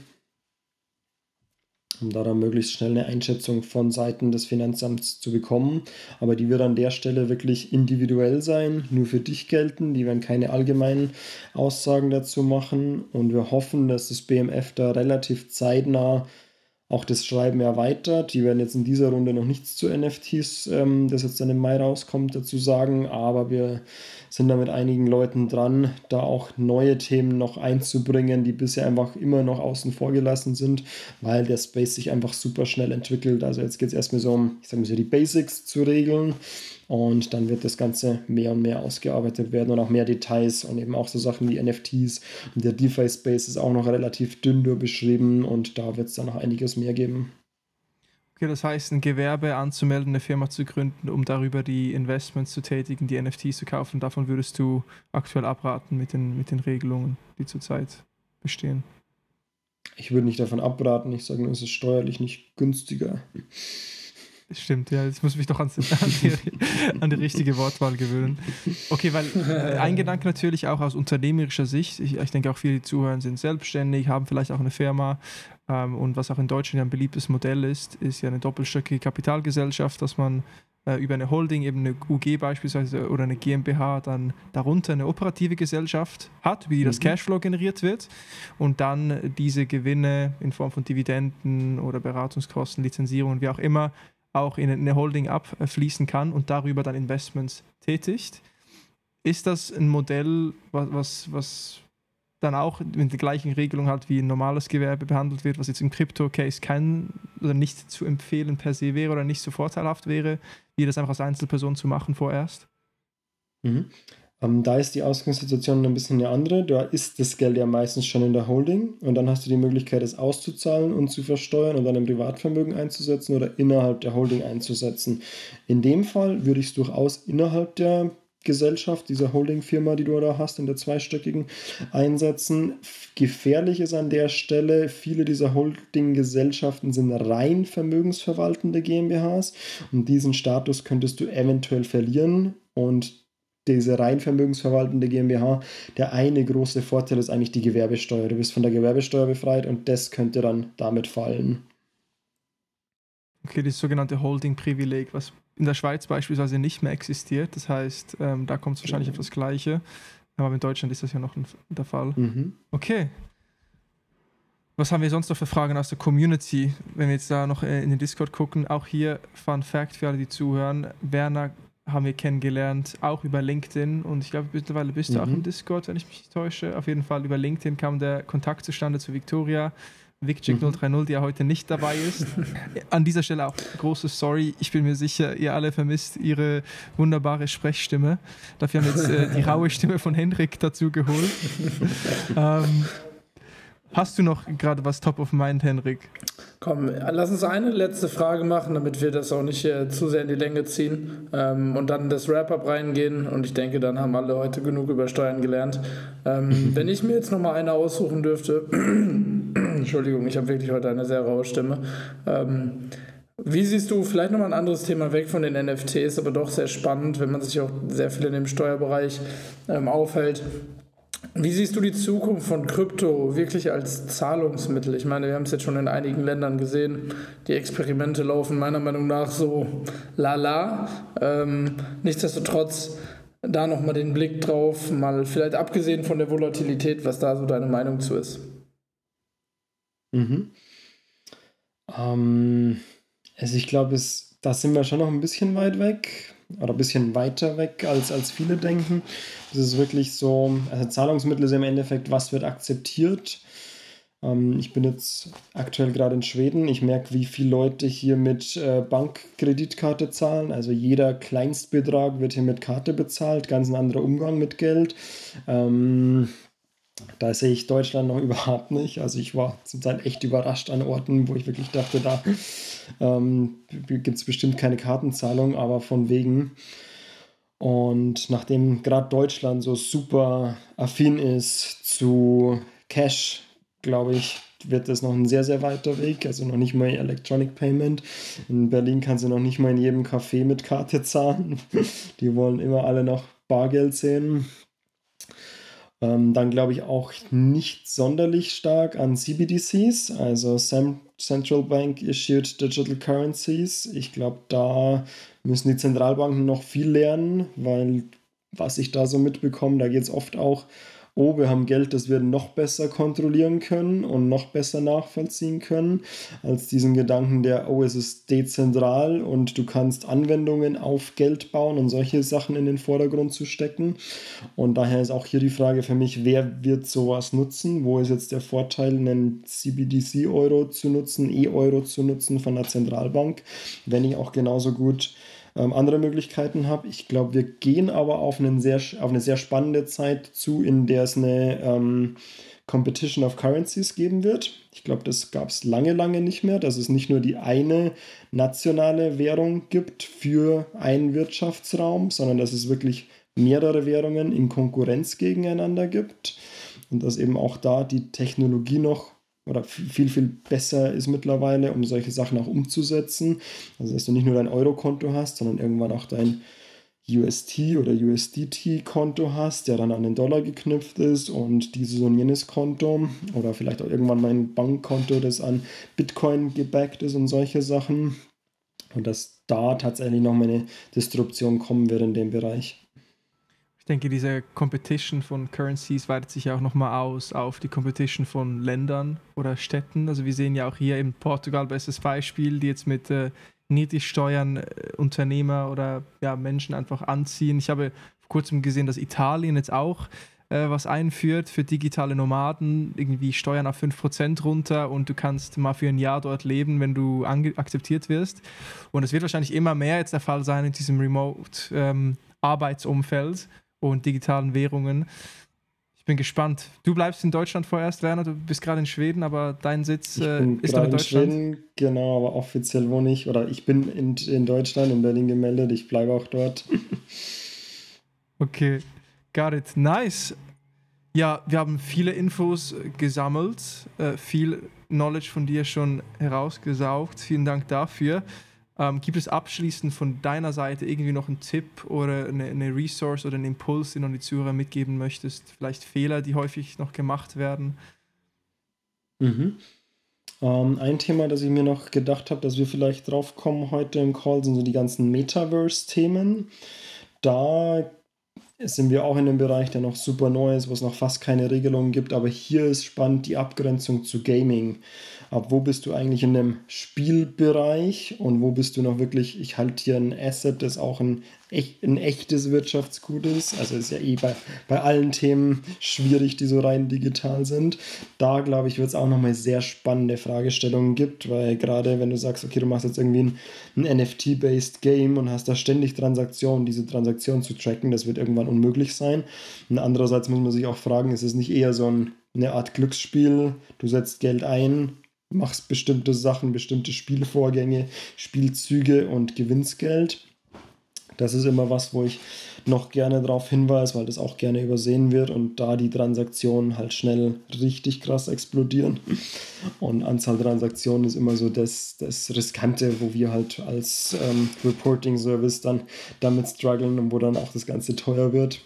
um da dann möglichst schnell eine Einschätzung von Seiten des Finanzamts zu bekommen. Aber die wird an der Stelle wirklich individuell sein, nur für dich gelten. Die werden keine allgemeinen Aussagen dazu machen. Und wir hoffen, dass das BMF da relativ zeitnah auch das Schreiben erweitert. Die werden jetzt in dieser Runde noch nichts zu NFTs, ähm, das jetzt dann im Mai rauskommt, dazu sagen, aber wir sind da mit einigen Leuten dran, da auch neue Themen noch einzubringen, die bisher einfach immer noch außen vor gelassen sind, weil der Space sich einfach super schnell entwickelt. Also jetzt geht es erstmal so um, ich sage mal so, die Basics zu regeln und dann wird das Ganze mehr und mehr ausgearbeitet werden und auch mehr Details und eben auch so Sachen wie NFTs. Und der DeFi-Space ist auch noch relativ dünn nur beschrieben und da wird es dann noch einiges mehr geben. Okay, das heißt, ein Gewerbe anzumelden, eine Firma zu gründen, um darüber die Investments zu tätigen, die NFTs zu kaufen, davon würdest du aktuell abraten mit den, mit den Regelungen, die zurzeit bestehen? Ich würde nicht davon abraten. Ich sage nur, es ist steuerlich nicht günstiger. Stimmt, ja, jetzt muss ich mich doch an, die, *laughs* an die richtige Wortwahl gewöhnen. Okay, weil äh, *laughs* ein Gedanke natürlich auch aus unternehmerischer Sicht, ich, ich denke auch viele Zuhörer sind selbstständig, haben vielleicht auch eine Firma ähm, und was auch in Deutschland ein beliebtes Modell ist, ist ja eine doppelstöckige Kapitalgesellschaft, dass man äh, über eine Holding, eben eine UG beispielsweise oder eine GmbH, dann darunter eine operative Gesellschaft hat, wie das mhm. Cashflow generiert wird und dann diese Gewinne in Form von Dividenden oder Beratungskosten, Lizenzierungen, wie auch immer, auch in eine Holding abfließen kann und darüber dann Investments tätigt. Ist das ein Modell, was, was, was dann auch mit der gleichen Regelung halt wie ein normales Gewerbe behandelt wird, was jetzt im Crypto-Case kein oder nicht zu empfehlen per se wäre oder nicht so vorteilhaft wäre, wie das einfach als Einzelperson zu machen vorerst? Mhm. Ähm, da ist die Ausgangssituation ein bisschen eine andere. Da ist das Geld ja meistens schon in der Holding und dann hast du die Möglichkeit, es auszuzahlen und zu versteuern und dann im Privatvermögen einzusetzen oder innerhalb der Holding einzusetzen. In dem Fall würde ich es durchaus innerhalb der Gesellschaft, dieser Holdingfirma, die du da hast, in der zweistöckigen einsetzen. Gefährlich ist an der Stelle, viele dieser Holdinggesellschaften sind rein vermögensverwaltende GmbHs und diesen Status könntest du eventuell verlieren und diese rein vermögensverwaltende GmbH, der eine große Vorteil ist eigentlich die Gewerbesteuer. Du bist von der Gewerbesteuer befreit und das könnte dann damit fallen. Okay, das sogenannte Holding-Privileg, was in der Schweiz beispielsweise nicht mehr existiert. Das heißt, ähm, da kommt es wahrscheinlich genau. auf das Gleiche. Aber in Deutschland ist das ja noch ein, der Fall. Mhm. Okay. Was haben wir sonst noch für Fragen aus der Community? Wenn wir jetzt da noch äh, in den Discord gucken, auch hier Fun Fact für alle, die zuhören. Werner haben wir kennengelernt, auch über LinkedIn. Und ich glaube, mittlerweile bist mhm. du auch im mhm. Discord, wenn ich mich nicht täusche. Auf jeden Fall über LinkedIn kam der Kontakt zustande zu Victoria. Vicchick mhm. 030, die ja heute nicht dabei ist. *laughs* An dieser Stelle auch große Sorry. Ich bin mir sicher, ihr alle vermisst ihre wunderbare Sprechstimme. Dafür haben wir jetzt äh, die raue Stimme von Henrik dazu geholt. *laughs* ähm, Hast du noch gerade was top of mind, Henrik? Komm, lass uns eine letzte Frage machen, damit wir das auch nicht äh, zu sehr in die Länge ziehen ähm, und dann das Wrap-Up reingehen. Und ich denke, dann haben alle heute genug über Steuern gelernt. Ähm, *laughs* wenn ich mir jetzt nochmal eine aussuchen dürfte, *clears throat* Entschuldigung, ich habe wirklich heute eine sehr raue Stimme. Ähm, wie siehst du, vielleicht nochmal ein anderes Thema weg von den NFTs, aber doch sehr spannend, wenn man sich auch sehr viel in dem Steuerbereich ähm, aufhält. Wie siehst du die Zukunft von Krypto wirklich als Zahlungsmittel? Ich meine, wir haben es jetzt schon in einigen Ländern gesehen. Die Experimente laufen meiner Meinung nach so lala. Ähm, nichtsdestotrotz da nochmal den Blick drauf, mal vielleicht abgesehen von der Volatilität, was da so deine Meinung zu ist. Mhm. Ähm, also ich glaube, da sind wir schon noch ein bisschen weit weg oder ein bisschen weiter weg, als, als viele denken. Es ist wirklich so, also Zahlungsmittel ist im Endeffekt, was wird akzeptiert. Ähm, ich bin jetzt aktuell gerade in Schweden. Ich merke, wie viele Leute hier mit äh, Bankkreditkarte zahlen. Also jeder Kleinstbetrag wird hier mit Karte bezahlt, ganz ein anderer Umgang mit Geld. Ähm, da sehe ich Deutschland noch *laughs* überhaupt nicht. Also ich war zum Teil echt überrascht an Orten, wo ich wirklich dachte, da ähm, gibt es bestimmt keine Kartenzahlung, aber von wegen. Und nachdem gerade Deutschland so super affin ist zu Cash, glaube ich, wird das noch ein sehr, sehr weiter Weg. Also noch nicht mal Electronic Payment. In Berlin kannst du noch nicht mal in jedem Café mit Karte zahlen. *laughs* Die wollen immer alle noch Bargeld sehen. Ähm, dann glaube ich auch nicht sonderlich stark an CBDCs, also Central Bank Issued Digital Currencies. Ich glaube, da müssen die Zentralbanken noch viel lernen, weil was ich da so mitbekomme, da geht es oft auch oh, wir haben Geld, das wir noch besser kontrollieren können und noch besser nachvollziehen können, als diesen Gedanken der, oh, es ist dezentral und du kannst Anwendungen auf Geld bauen und solche Sachen in den Vordergrund zu stecken. Und daher ist auch hier die Frage für mich, wer wird sowas nutzen? Wo ist jetzt der Vorteil, einen CBDC-Euro zu nutzen, E-Euro zu nutzen von der Zentralbank, wenn ich auch genauso gut ähm, andere Möglichkeiten habe. Ich glaube, wir gehen aber auf, einen sehr, auf eine sehr spannende Zeit zu, in der es eine ähm, Competition of Currencies geben wird. Ich glaube, das gab es lange, lange nicht mehr, dass es nicht nur die eine nationale Währung gibt für einen Wirtschaftsraum, sondern dass es wirklich mehrere Währungen in Konkurrenz gegeneinander gibt und dass eben auch da die Technologie noch oder viel, viel besser ist mittlerweile, um solche Sachen auch umzusetzen. Also, dass du nicht nur dein Euro-Konto hast, sondern irgendwann auch dein UST oder USDT-Konto hast, der dann an den Dollar geknüpft ist und dieses und jenes Konto oder vielleicht auch irgendwann mein Bankkonto, das an Bitcoin gebackt ist und solche Sachen. Und dass da tatsächlich noch mal eine Disruption kommen wird in dem Bereich. Ich denke, diese Competition von Currencies weitet sich auch nochmal aus auf die Competition von Ländern oder Städten. Also wir sehen ja auch hier in Portugal bestes Beispiel, die jetzt mit äh, Niedrigsteuern äh, Unternehmer oder ja, Menschen einfach anziehen. Ich habe vor kurzem gesehen, dass Italien jetzt auch äh, was einführt für digitale Nomaden, irgendwie Steuern auf 5% runter und du kannst mal für ein Jahr dort leben, wenn du akzeptiert wirst. Und es wird wahrscheinlich immer mehr jetzt der Fall sein in diesem Remote-Arbeitsumfeld. Ähm, und digitalen Währungen. Ich bin gespannt. Du bleibst in Deutschland vorerst, Werner. Du bist gerade in Schweden, aber dein Sitz äh, ist doch in Deutschland. In Schweden, genau, aber offiziell wohne ich, oder ich bin in, in Deutschland, in Berlin gemeldet. Ich bleibe auch dort. *laughs* okay, got it. Nice. Ja, wir haben viele Infos gesammelt, äh, viel Knowledge von dir schon herausgesaugt. Vielen Dank dafür. Ähm, gibt es abschließend von deiner Seite irgendwie noch einen Tipp oder eine, eine Resource oder einen Impuls, den du an die Zuhörer mitgeben möchtest? Vielleicht Fehler, die häufig noch gemacht werden? Mhm. Ähm, ein Thema, das ich mir noch gedacht habe, dass wir vielleicht drauf kommen heute im Call, sind so die ganzen Metaverse-Themen. Da sind wir auch in einem Bereich, der noch super neu ist, wo es noch fast keine Regelungen gibt, aber hier ist spannend die Abgrenzung zu Gaming ab wo bist du eigentlich in dem Spielbereich und wo bist du noch wirklich, ich halte hier ein Asset, das auch ein, ein echtes Wirtschaftsgut ist. Also ist ja eh bei, bei allen Themen schwierig, die so rein digital sind. Da glaube ich, wird es auch nochmal sehr spannende Fragestellungen gibt, weil gerade wenn du sagst, okay, du machst jetzt irgendwie ein, ein NFT-based Game und hast da ständig Transaktionen, diese Transaktionen zu tracken, das wird irgendwann unmöglich sein. Und andererseits muss man sich auch fragen, ist es nicht eher so ein, eine Art Glücksspiel? Du setzt Geld ein, machst bestimmte Sachen, bestimmte Spielvorgänge, Spielzüge und gewinnst Geld. Das ist immer was, wo ich noch gerne darauf hinweise, weil das auch gerne übersehen wird und da die Transaktionen halt schnell richtig krass explodieren. Und Anzahl Transaktionen ist immer so das, das Riskante, wo wir halt als ähm, Reporting-Service dann damit strugglen und wo dann auch das Ganze teuer wird.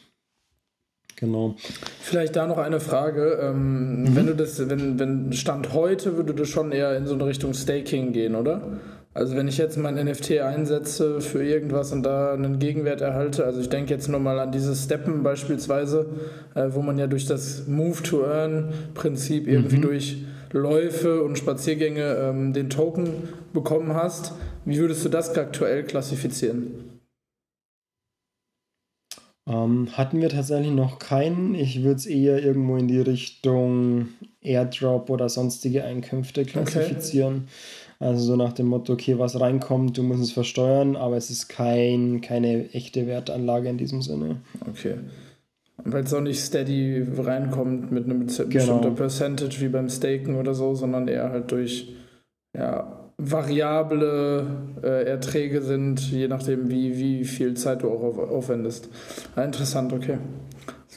Genau. Vielleicht da noch eine Frage. Ähm, mhm. Wenn du das, wenn, wenn Stand heute, würde du schon eher in so eine Richtung Staking gehen, oder? Also wenn ich jetzt mein NFT einsetze für irgendwas und da einen Gegenwert erhalte, also ich denke jetzt nur mal an dieses Steppen beispielsweise, äh, wo man ja durch das Move-to-Earn-Prinzip irgendwie mhm. durch Läufe und Spaziergänge ähm, den Token bekommen hast. Wie würdest du das aktuell klassifizieren? Ähm, hatten wir tatsächlich noch keinen. Ich würde es eher irgendwo in die Richtung Airdrop oder sonstige Einkünfte klassifizieren. Okay. Also so nach dem Motto, okay, was reinkommt, du musst es versteuern, aber es ist kein, keine echte Wertanlage in diesem Sinne. Okay. Weil es auch nicht steady reinkommt mit einem bestimmten genau. Percentage wie beim Staken oder so, sondern eher halt durch ja, variable äh, Erträge sind, je nachdem, wie, wie viel Zeit du auch auf, aufwendest. Ah, interessant, okay.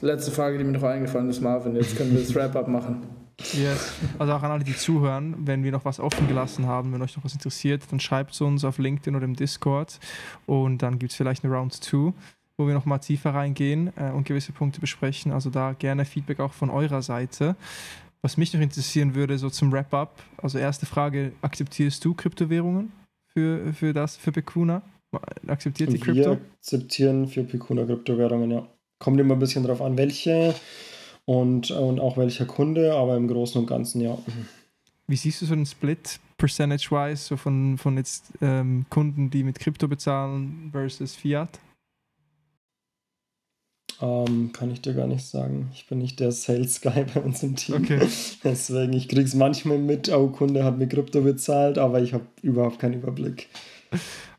Letzte Frage, die mir noch eingefallen ist, Marvin. Jetzt können wir das *laughs* Wrap-up machen. Yes. Also auch an alle, die zuhören, wenn wir noch was offen gelassen haben, wenn euch noch was interessiert, dann schreibt es uns auf LinkedIn oder im Discord und dann gibt es vielleicht eine Round 2. wo wir nochmal tiefer reingehen äh, und gewisse Punkte besprechen. Also da gerne Feedback auch von eurer Seite. Was mich noch interessieren würde, so zum Wrap-up, also erste Frage, akzeptierst du Kryptowährungen für, für das, für Pekuna? Akzeptiert die Krypto? Wir akzeptieren für Pekuna Kryptowährungen, ja. Kommt immer ein bisschen drauf an, welche und, und auch welcher Kunde, aber im Großen und Ganzen ja. Wie siehst du so den Split percentage-wise so von, von jetzt ähm, Kunden, die mit Krypto bezahlen versus Fiat? Ähm, kann ich dir gar nicht sagen. Ich bin nicht der Sales Guy *laughs* bei uns im Team. Okay. Deswegen, ich kriege es manchmal mit, oh, Kunde hat mir Krypto bezahlt, aber ich habe überhaupt keinen Überblick.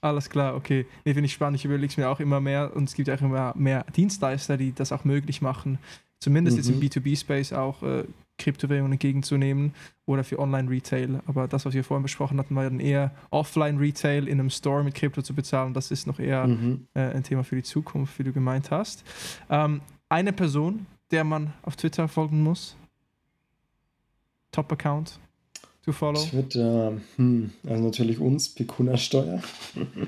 Alles klar, okay. Nee, finde ich spannend. Ich überlege es mir auch immer mehr und es gibt auch immer mehr Dienstleister, die das auch möglich machen. Zumindest mhm. jetzt im mhm. B2B-Space auch äh, Kryptowährungen entgegenzunehmen oder für Online-Retail. Aber das, was wir vorhin besprochen hatten, war dann eher Offline-Retail in einem Store mit Krypto zu bezahlen. Das ist noch eher mhm. äh, ein Thema für die Zukunft, wie du gemeint hast. Ähm, eine Person, der man auf Twitter folgen muss. Top-Account to follow. Twitter, hm, also natürlich uns, Pikuna Steuer.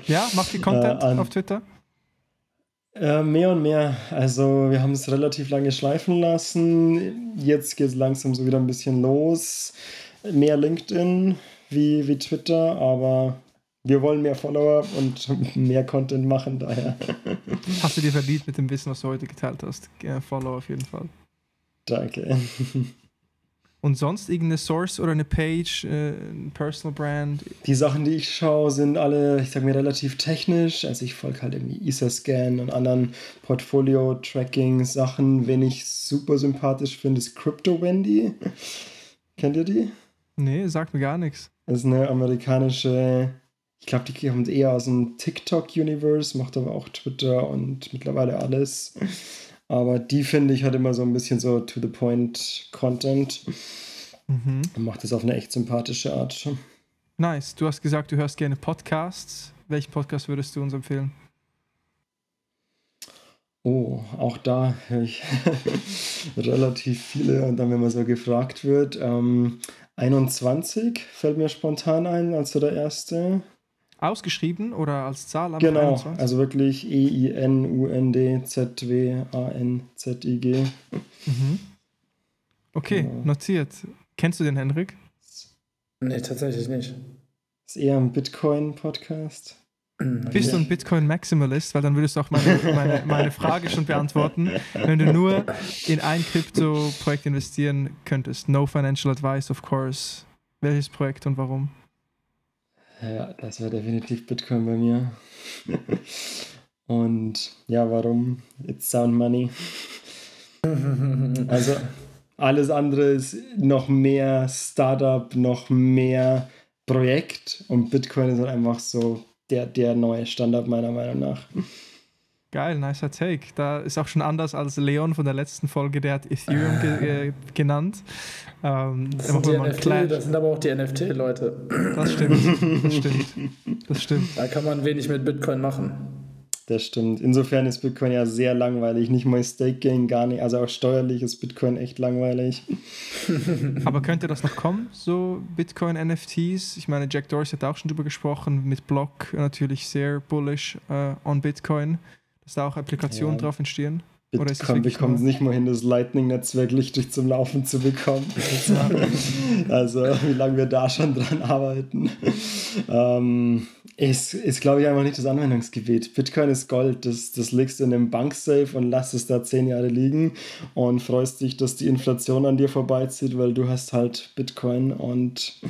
Ja, macht ihr Content äh, auf Twitter? Äh, mehr und mehr. Also wir haben es relativ lange schleifen lassen. Jetzt geht es langsam so wieder ein bisschen los. Mehr LinkedIn wie, wie Twitter, aber wir wollen mehr Follower und *laughs* mehr Content machen daher. *laughs* Hast du dir verdient mit dem Wissen, was du heute geteilt hast? Follower auf jeden Fall. Danke. *laughs* Und sonst irgendeine Source oder eine Page, äh, ein Personal Brand? Die Sachen, die ich schaue, sind alle, ich sag mir, relativ technisch. Also ich folge halt irgendwie ESA-Scan und anderen Portfolio-Tracking-Sachen. Wen ich super sympathisch finde, ist Crypto Wendy. *laughs* Kennt ihr die? Nee, sagt mir gar nichts. Das ist eine amerikanische, ich glaube, die kommt eher aus dem TikTok-Universe, macht aber auch Twitter und mittlerweile alles. Aber die finde ich hat immer so ein bisschen so to the point Content mhm. und macht es auf eine echt sympathische Art. Nice. Du hast gesagt, du hörst gerne Podcasts. Welchen Podcast würdest du uns empfehlen? Oh, auch da höre ich *laughs* relativ viele. Und dann, wenn man so gefragt wird, ähm, 21 fällt mir spontan ein als so der erste ausgeschrieben oder als Zahl? Genau, 21? also wirklich E-I-N-U-N-D-Z-W-A-N-Z-I-G. Mhm. Okay, genau. notiert. Kennst du den Henrik? Nee, tatsächlich nicht. Ist eher ein Bitcoin-Podcast. Bist du ein Bitcoin-Maximalist? Weil dann würdest du auch meine, meine, meine Frage schon beantworten. Wenn du nur in ein Krypto-Projekt investieren könntest, no financial advice, of course. Welches Projekt und warum? Ja, das wäre definitiv Bitcoin bei mir. Und ja, warum? It's Sound Money. also alles andere ist noch mehr Startup, noch mehr Projekt und Bitcoin ist halt einfach so der, der neue Standard meiner Meinung nach. Geil, nicer Take. Da ist auch schon anders als Leon von der letzten Folge, der hat Ethereum ge *laughs* äh, genannt. Ähm, das, sind NFT, das, sind aber auch die NFT-Leute. Das stimmt, das stimmt. Das stimmt. Da kann man wenig mit Bitcoin machen. Das stimmt. Insofern ist Bitcoin ja sehr langweilig. Nicht mal Staking, gar nicht. Also auch steuerlich ist Bitcoin echt langweilig. *laughs* Aber könnte das noch kommen, so Bitcoin-NFTs? Ich meine, Jack Dorsey hat auch schon drüber gesprochen, mit Block natürlich sehr bullish uh, on Bitcoin dass da auch Applikationen ja. drauf entstehen? Oder ist Bitcoin bekommt es nicht mal hin, das Lightning-Netzwerk richtig zum Laufen zu bekommen. *laughs* also, wie lange wir da schon dran arbeiten. Ähm, ist, ist glaube ich, einfach nicht das Anwendungsgebiet. Bitcoin ist Gold. Das, das legst du in einem Banksafe und lässt es da zehn Jahre liegen und freust dich, dass die Inflation an dir vorbeizieht, weil du hast halt Bitcoin und.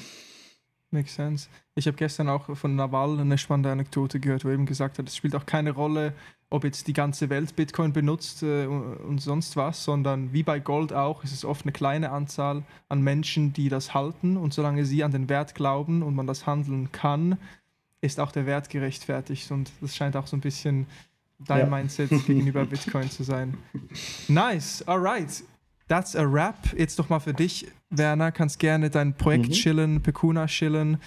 Makes sense. Ich habe gestern auch von Naval eine spannende Anekdote gehört, wo er eben gesagt hat, es spielt auch keine Rolle, ob jetzt die ganze Welt Bitcoin benutzt äh, und sonst was, sondern wie bei Gold auch ist es oft eine kleine Anzahl an Menschen, die das halten und solange sie an den Wert glauben und man das handeln kann, ist auch der Wert gerechtfertigt und das scheint auch so ein bisschen dein ja. Mindset gegenüber *laughs* Bitcoin zu sein. Nice, alright. That's a wrap. Jetzt doch mal für dich, Werner, kannst gerne dein Projekt mhm. chillen, Pekuna chillen.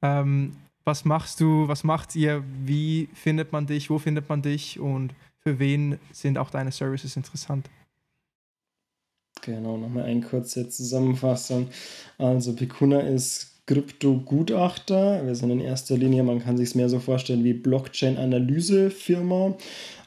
Ähm, was machst du, was macht ihr, wie findet man dich, wo findet man dich und für wen sind auch deine Services interessant? Genau, nochmal eine kurze Zusammenfassung. Also Picuna ist Krypto-Gutachter. Wir sind in erster Linie, man kann sich es mehr so vorstellen wie Blockchain-Analyse-Firma.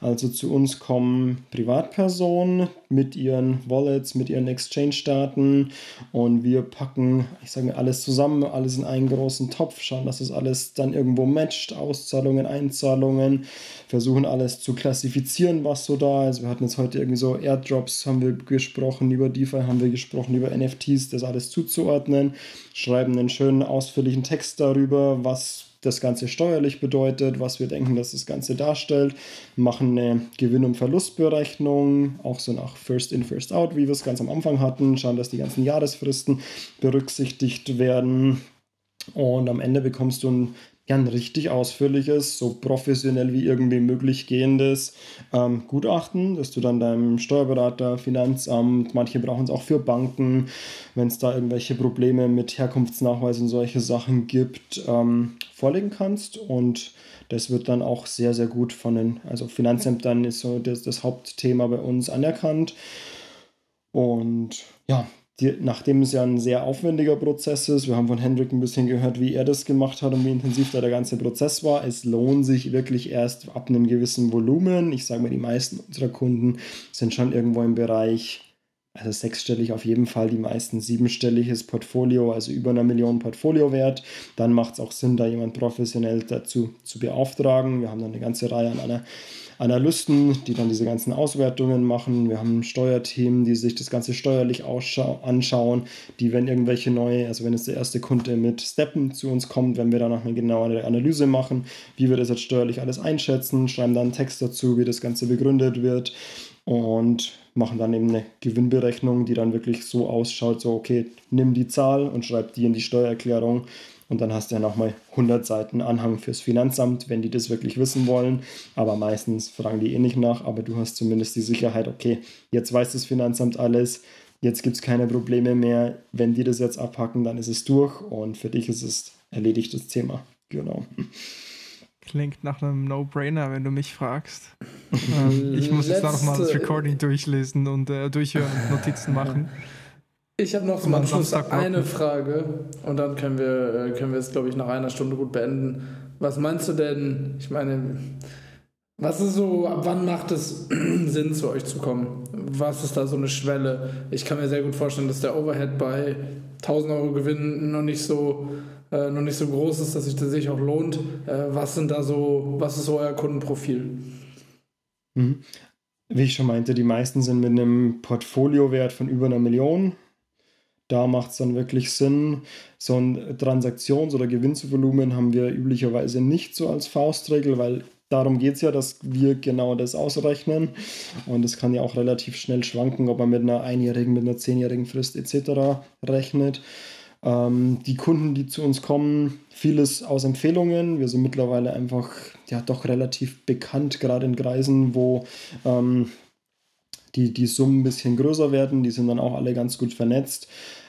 Also zu uns kommen Privatpersonen mit ihren Wallets, mit ihren Exchange-Daten und wir packen, ich sage alles zusammen, alles in einen großen Topf, schauen, dass es alles dann irgendwo matcht, Auszahlungen, Einzahlungen, versuchen alles zu klassifizieren, was so da ist. Wir hatten jetzt heute irgendwie so Airdrops, haben wir gesprochen, über DeFi haben wir gesprochen, über NFTs, das alles zuzuordnen, schreiben einen schönen ausführlichen Text darüber, was das Ganze steuerlich bedeutet, was wir denken, dass das Ganze darstellt, machen eine Gewinn- und Verlustberechnung, auch so nach First in, First out, wie wir es ganz am Anfang hatten, schauen, dass die ganzen Jahresfristen berücksichtigt werden. Und am Ende bekommst du ein ja, ein richtig ausführliches, so professionell wie irgendwie möglich gehendes ähm, Gutachten, dass du dann deinem Steuerberater, Finanzamt, manche brauchen es auch für Banken, wenn es da irgendwelche Probleme mit Herkunftsnachweis und solche Sachen gibt, ähm, vorlegen kannst. Und das wird dann auch sehr, sehr gut von den, also Finanzämtern ist so das, das Hauptthema bei uns anerkannt. Und ja, die, nachdem es ja ein sehr aufwendiger Prozess ist, wir haben von Hendrik ein bisschen gehört, wie er das gemacht hat und wie intensiv da der ganze Prozess war. Es lohnt sich wirklich erst ab einem gewissen Volumen. Ich sage mal, die meisten unserer Kunden sind schon irgendwo im Bereich, also sechsstellig auf jeden Fall, die meisten siebenstelliges Portfolio, also über einer Million Portfoliowert. Dann macht es auch Sinn, da jemand professionell dazu zu beauftragen. Wir haben dann eine ganze Reihe an einer Analysten, die dann diese ganzen Auswertungen machen. Wir haben Steuerteam, die sich das Ganze steuerlich anschauen, die, wenn irgendwelche neue, also wenn jetzt der erste Kunde mit Steppen zu uns kommt, wenn wir dann noch eine genauere Analyse machen, wie wir das jetzt steuerlich alles einschätzen, schreiben dann einen Text dazu, wie das Ganze begründet wird und machen dann eben eine Gewinnberechnung, die dann wirklich so ausschaut, so okay, nimm die Zahl und schreib die in die Steuererklärung und dann hast du ja nochmal 100 Seiten Anhang fürs Finanzamt, wenn die das wirklich wissen wollen. Aber meistens fragen die eh nicht nach, aber du hast zumindest die Sicherheit, okay, jetzt weiß das Finanzamt alles, jetzt gibt es keine Probleme mehr. Wenn die das jetzt abhacken, dann ist es durch und für dich ist es erledigt, das Thema. Genau. Klingt nach einem No-Brainer, wenn du mich fragst. ähm, ich muss jetzt nochmal das Recording durchlesen und äh, durchhören und Notizen machen. Ich habe noch zum Abschluss eine Frage und dann können wir, äh, können wir es, glaube ich, nach einer Stunde gut beenden. Was meinst du denn? Ich meine, was ist so, ab wann macht es *clears throat* Sinn, zu euch zu kommen? Was ist da so eine Schwelle? Ich kann mir sehr gut vorstellen, dass der Overhead bei 1000 Euro Gewinn noch nicht so, äh, noch nicht so groß ist, dass sich das sich auch lohnt. Äh, was sind da so, was ist so euer Kundenprofil? Mhm. Wie ich schon meinte, die meisten sind mit einem Portfoliowert von über einer Million da macht es dann wirklich Sinn. So ein Transaktions- oder Gewinnvolumen haben wir üblicherweise nicht so als Faustregel, weil darum geht es ja, dass wir genau das ausrechnen. Und es kann ja auch relativ schnell schwanken, ob man mit einer einjährigen, mit einer zehnjährigen Frist etc. rechnet. Ähm, die Kunden, die zu uns kommen, vieles aus Empfehlungen. Wir sind mittlerweile einfach ja doch relativ bekannt, gerade in Kreisen, wo ähm, die, die Summen ein bisschen größer werden. Die sind dann auch alle ganz gut vernetzt.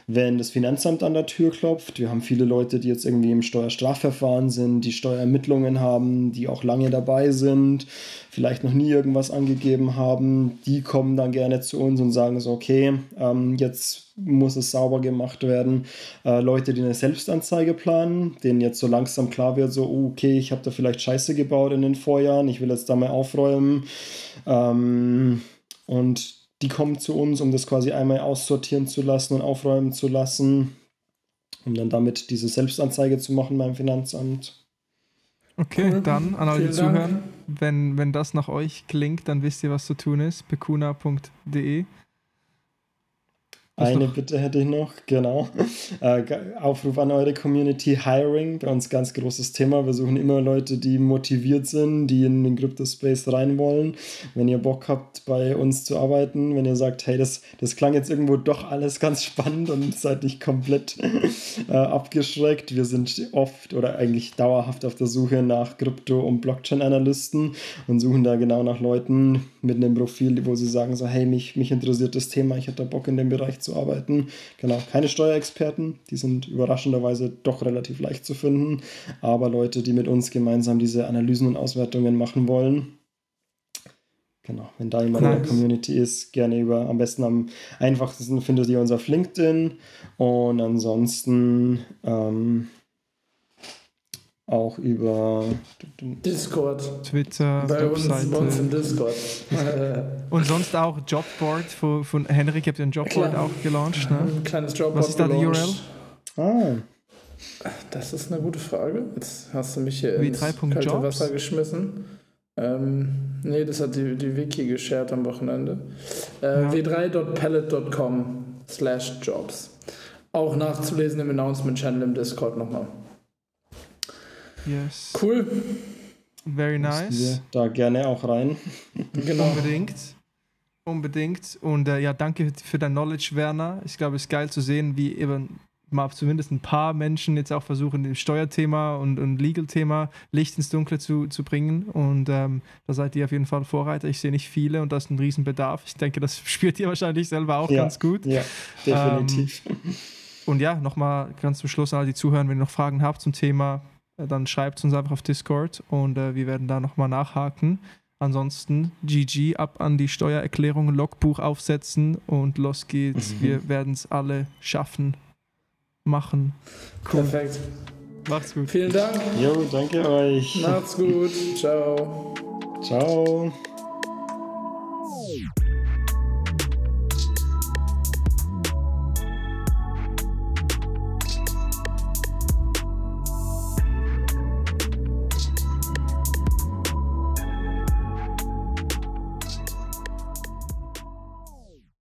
Wenn das Finanzamt an der Tür klopft, wir haben viele Leute, die jetzt irgendwie im Steuerstrafverfahren sind, die Steuerermittlungen haben, die auch lange dabei sind, vielleicht noch nie irgendwas angegeben haben, die kommen dann gerne zu uns und sagen so, okay, ähm, jetzt muss es sauber gemacht werden. Äh, Leute, die eine Selbstanzeige planen, denen jetzt so langsam klar wird, so, oh, okay, ich habe da vielleicht Scheiße gebaut in den Vorjahren, ich will jetzt da mal aufräumen. Ähm, und die kommen zu uns, um das quasi einmal aussortieren zu lassen und aufräumen zu lassen, um dann damit diese Selbstanzeige zu machen beim Finanzamt. Okay, dann an alle, die zuhören, wenn, wenn das nach euch klingt, dann wisst ihr, was zu tun ist. bekuna.de eine Bitte hätte ich noch, genau. *laughs* Äh, Aufruf an eure Community, Hiring, bei uns ganz großes Thema. Wir suchen immer Leute, die motiviert sind, die in den Crypto-Space rein wollen. Wenn ihr Bock habt, bei uns zu arbeiten, wenn ihr sagt, hey, das, das klang jetzt irgendwo doch alles ganz spannend und seid nicht komplett *laughs* äh, abgeschreckt. Wir sind oft oder eigentlich dauerhaft auf der Suche nach Krypto- und Blockchain-Analysten und suchen da genau nach Leuten mit einem Profil, wo sie sagen, so, hey, mich, mich interessiert das Thema, ich hätte Bock in dem Bereich zu zu arbeiten. Genau, keine Steuerexperten, die sind überraschenderweise doch relativ leicht zu finden, aber Leute, die mit uns gemeinsam diese Analysen und Auswertungen machen wollen. Genau, wenn da jemand nice. in der Community ist, gerne über, am besten am einfachsten findet ihr uns auf LinkedIn und ansonsten ähm, auch über Discord, Twitter, bei uns, bei uns im Discord. *laughs* Und sonst auch Jobboard von, von Henrik, habt ihr ein Jobboard Klar. auch gelauncht, ne? Ein kleines Jobboard. Was ist da die URL? Ah. Das ist eine gute Frage. Jetzt hast du mich hier ins kalte Wasser geschmissen. Ähm, nee, das hat die, die Wiki geshared am Wochenende. Äh, ja. w3.pallet.com slash jobs. Auch nachzulesen im Announcement-Channel im Discord nochmal. Yes. Cool. Very nice. Da gerne auch rein. *laughs* Genau. Unbedingt. Unbedingt. Und äh, ja, danke für dein Knowledge, Werner. Ich glaube, es ist geil zu sehen, wie eben mal zumindest ein paar Menschen jetzt auch versuchen, im Steuerthema und, und Legal-Thema Licht ins Dunkle zu, zu bringen. Und ähm, da seid ihr auf jeden Fall Vorreiter. Ich sehe nicht viele und da ist ein Riesenbedarf. Ich denke, das *laughs* spürt ihr wahrscheinlich selber auch ja, ganz gut. Ja, definitiv. Ähm, und ja, nochmal ganz zum Schluss an alle, die zuhören, wenn ihr noch Fragen habt zum Thema, dann schreibt es uns einfach auf Discord und äh, wir werden da nochmal nachhaken. Ansonsten GG ab an die Steuererklärung, Logbuch aufsetzen und los geht's. Mhm. Wir werden es alle schaffen machen. Cool. Perfekt. Macht's gut. Vielen Dank. Jo, danke euch. Macht's gut. Ciao. Ciao.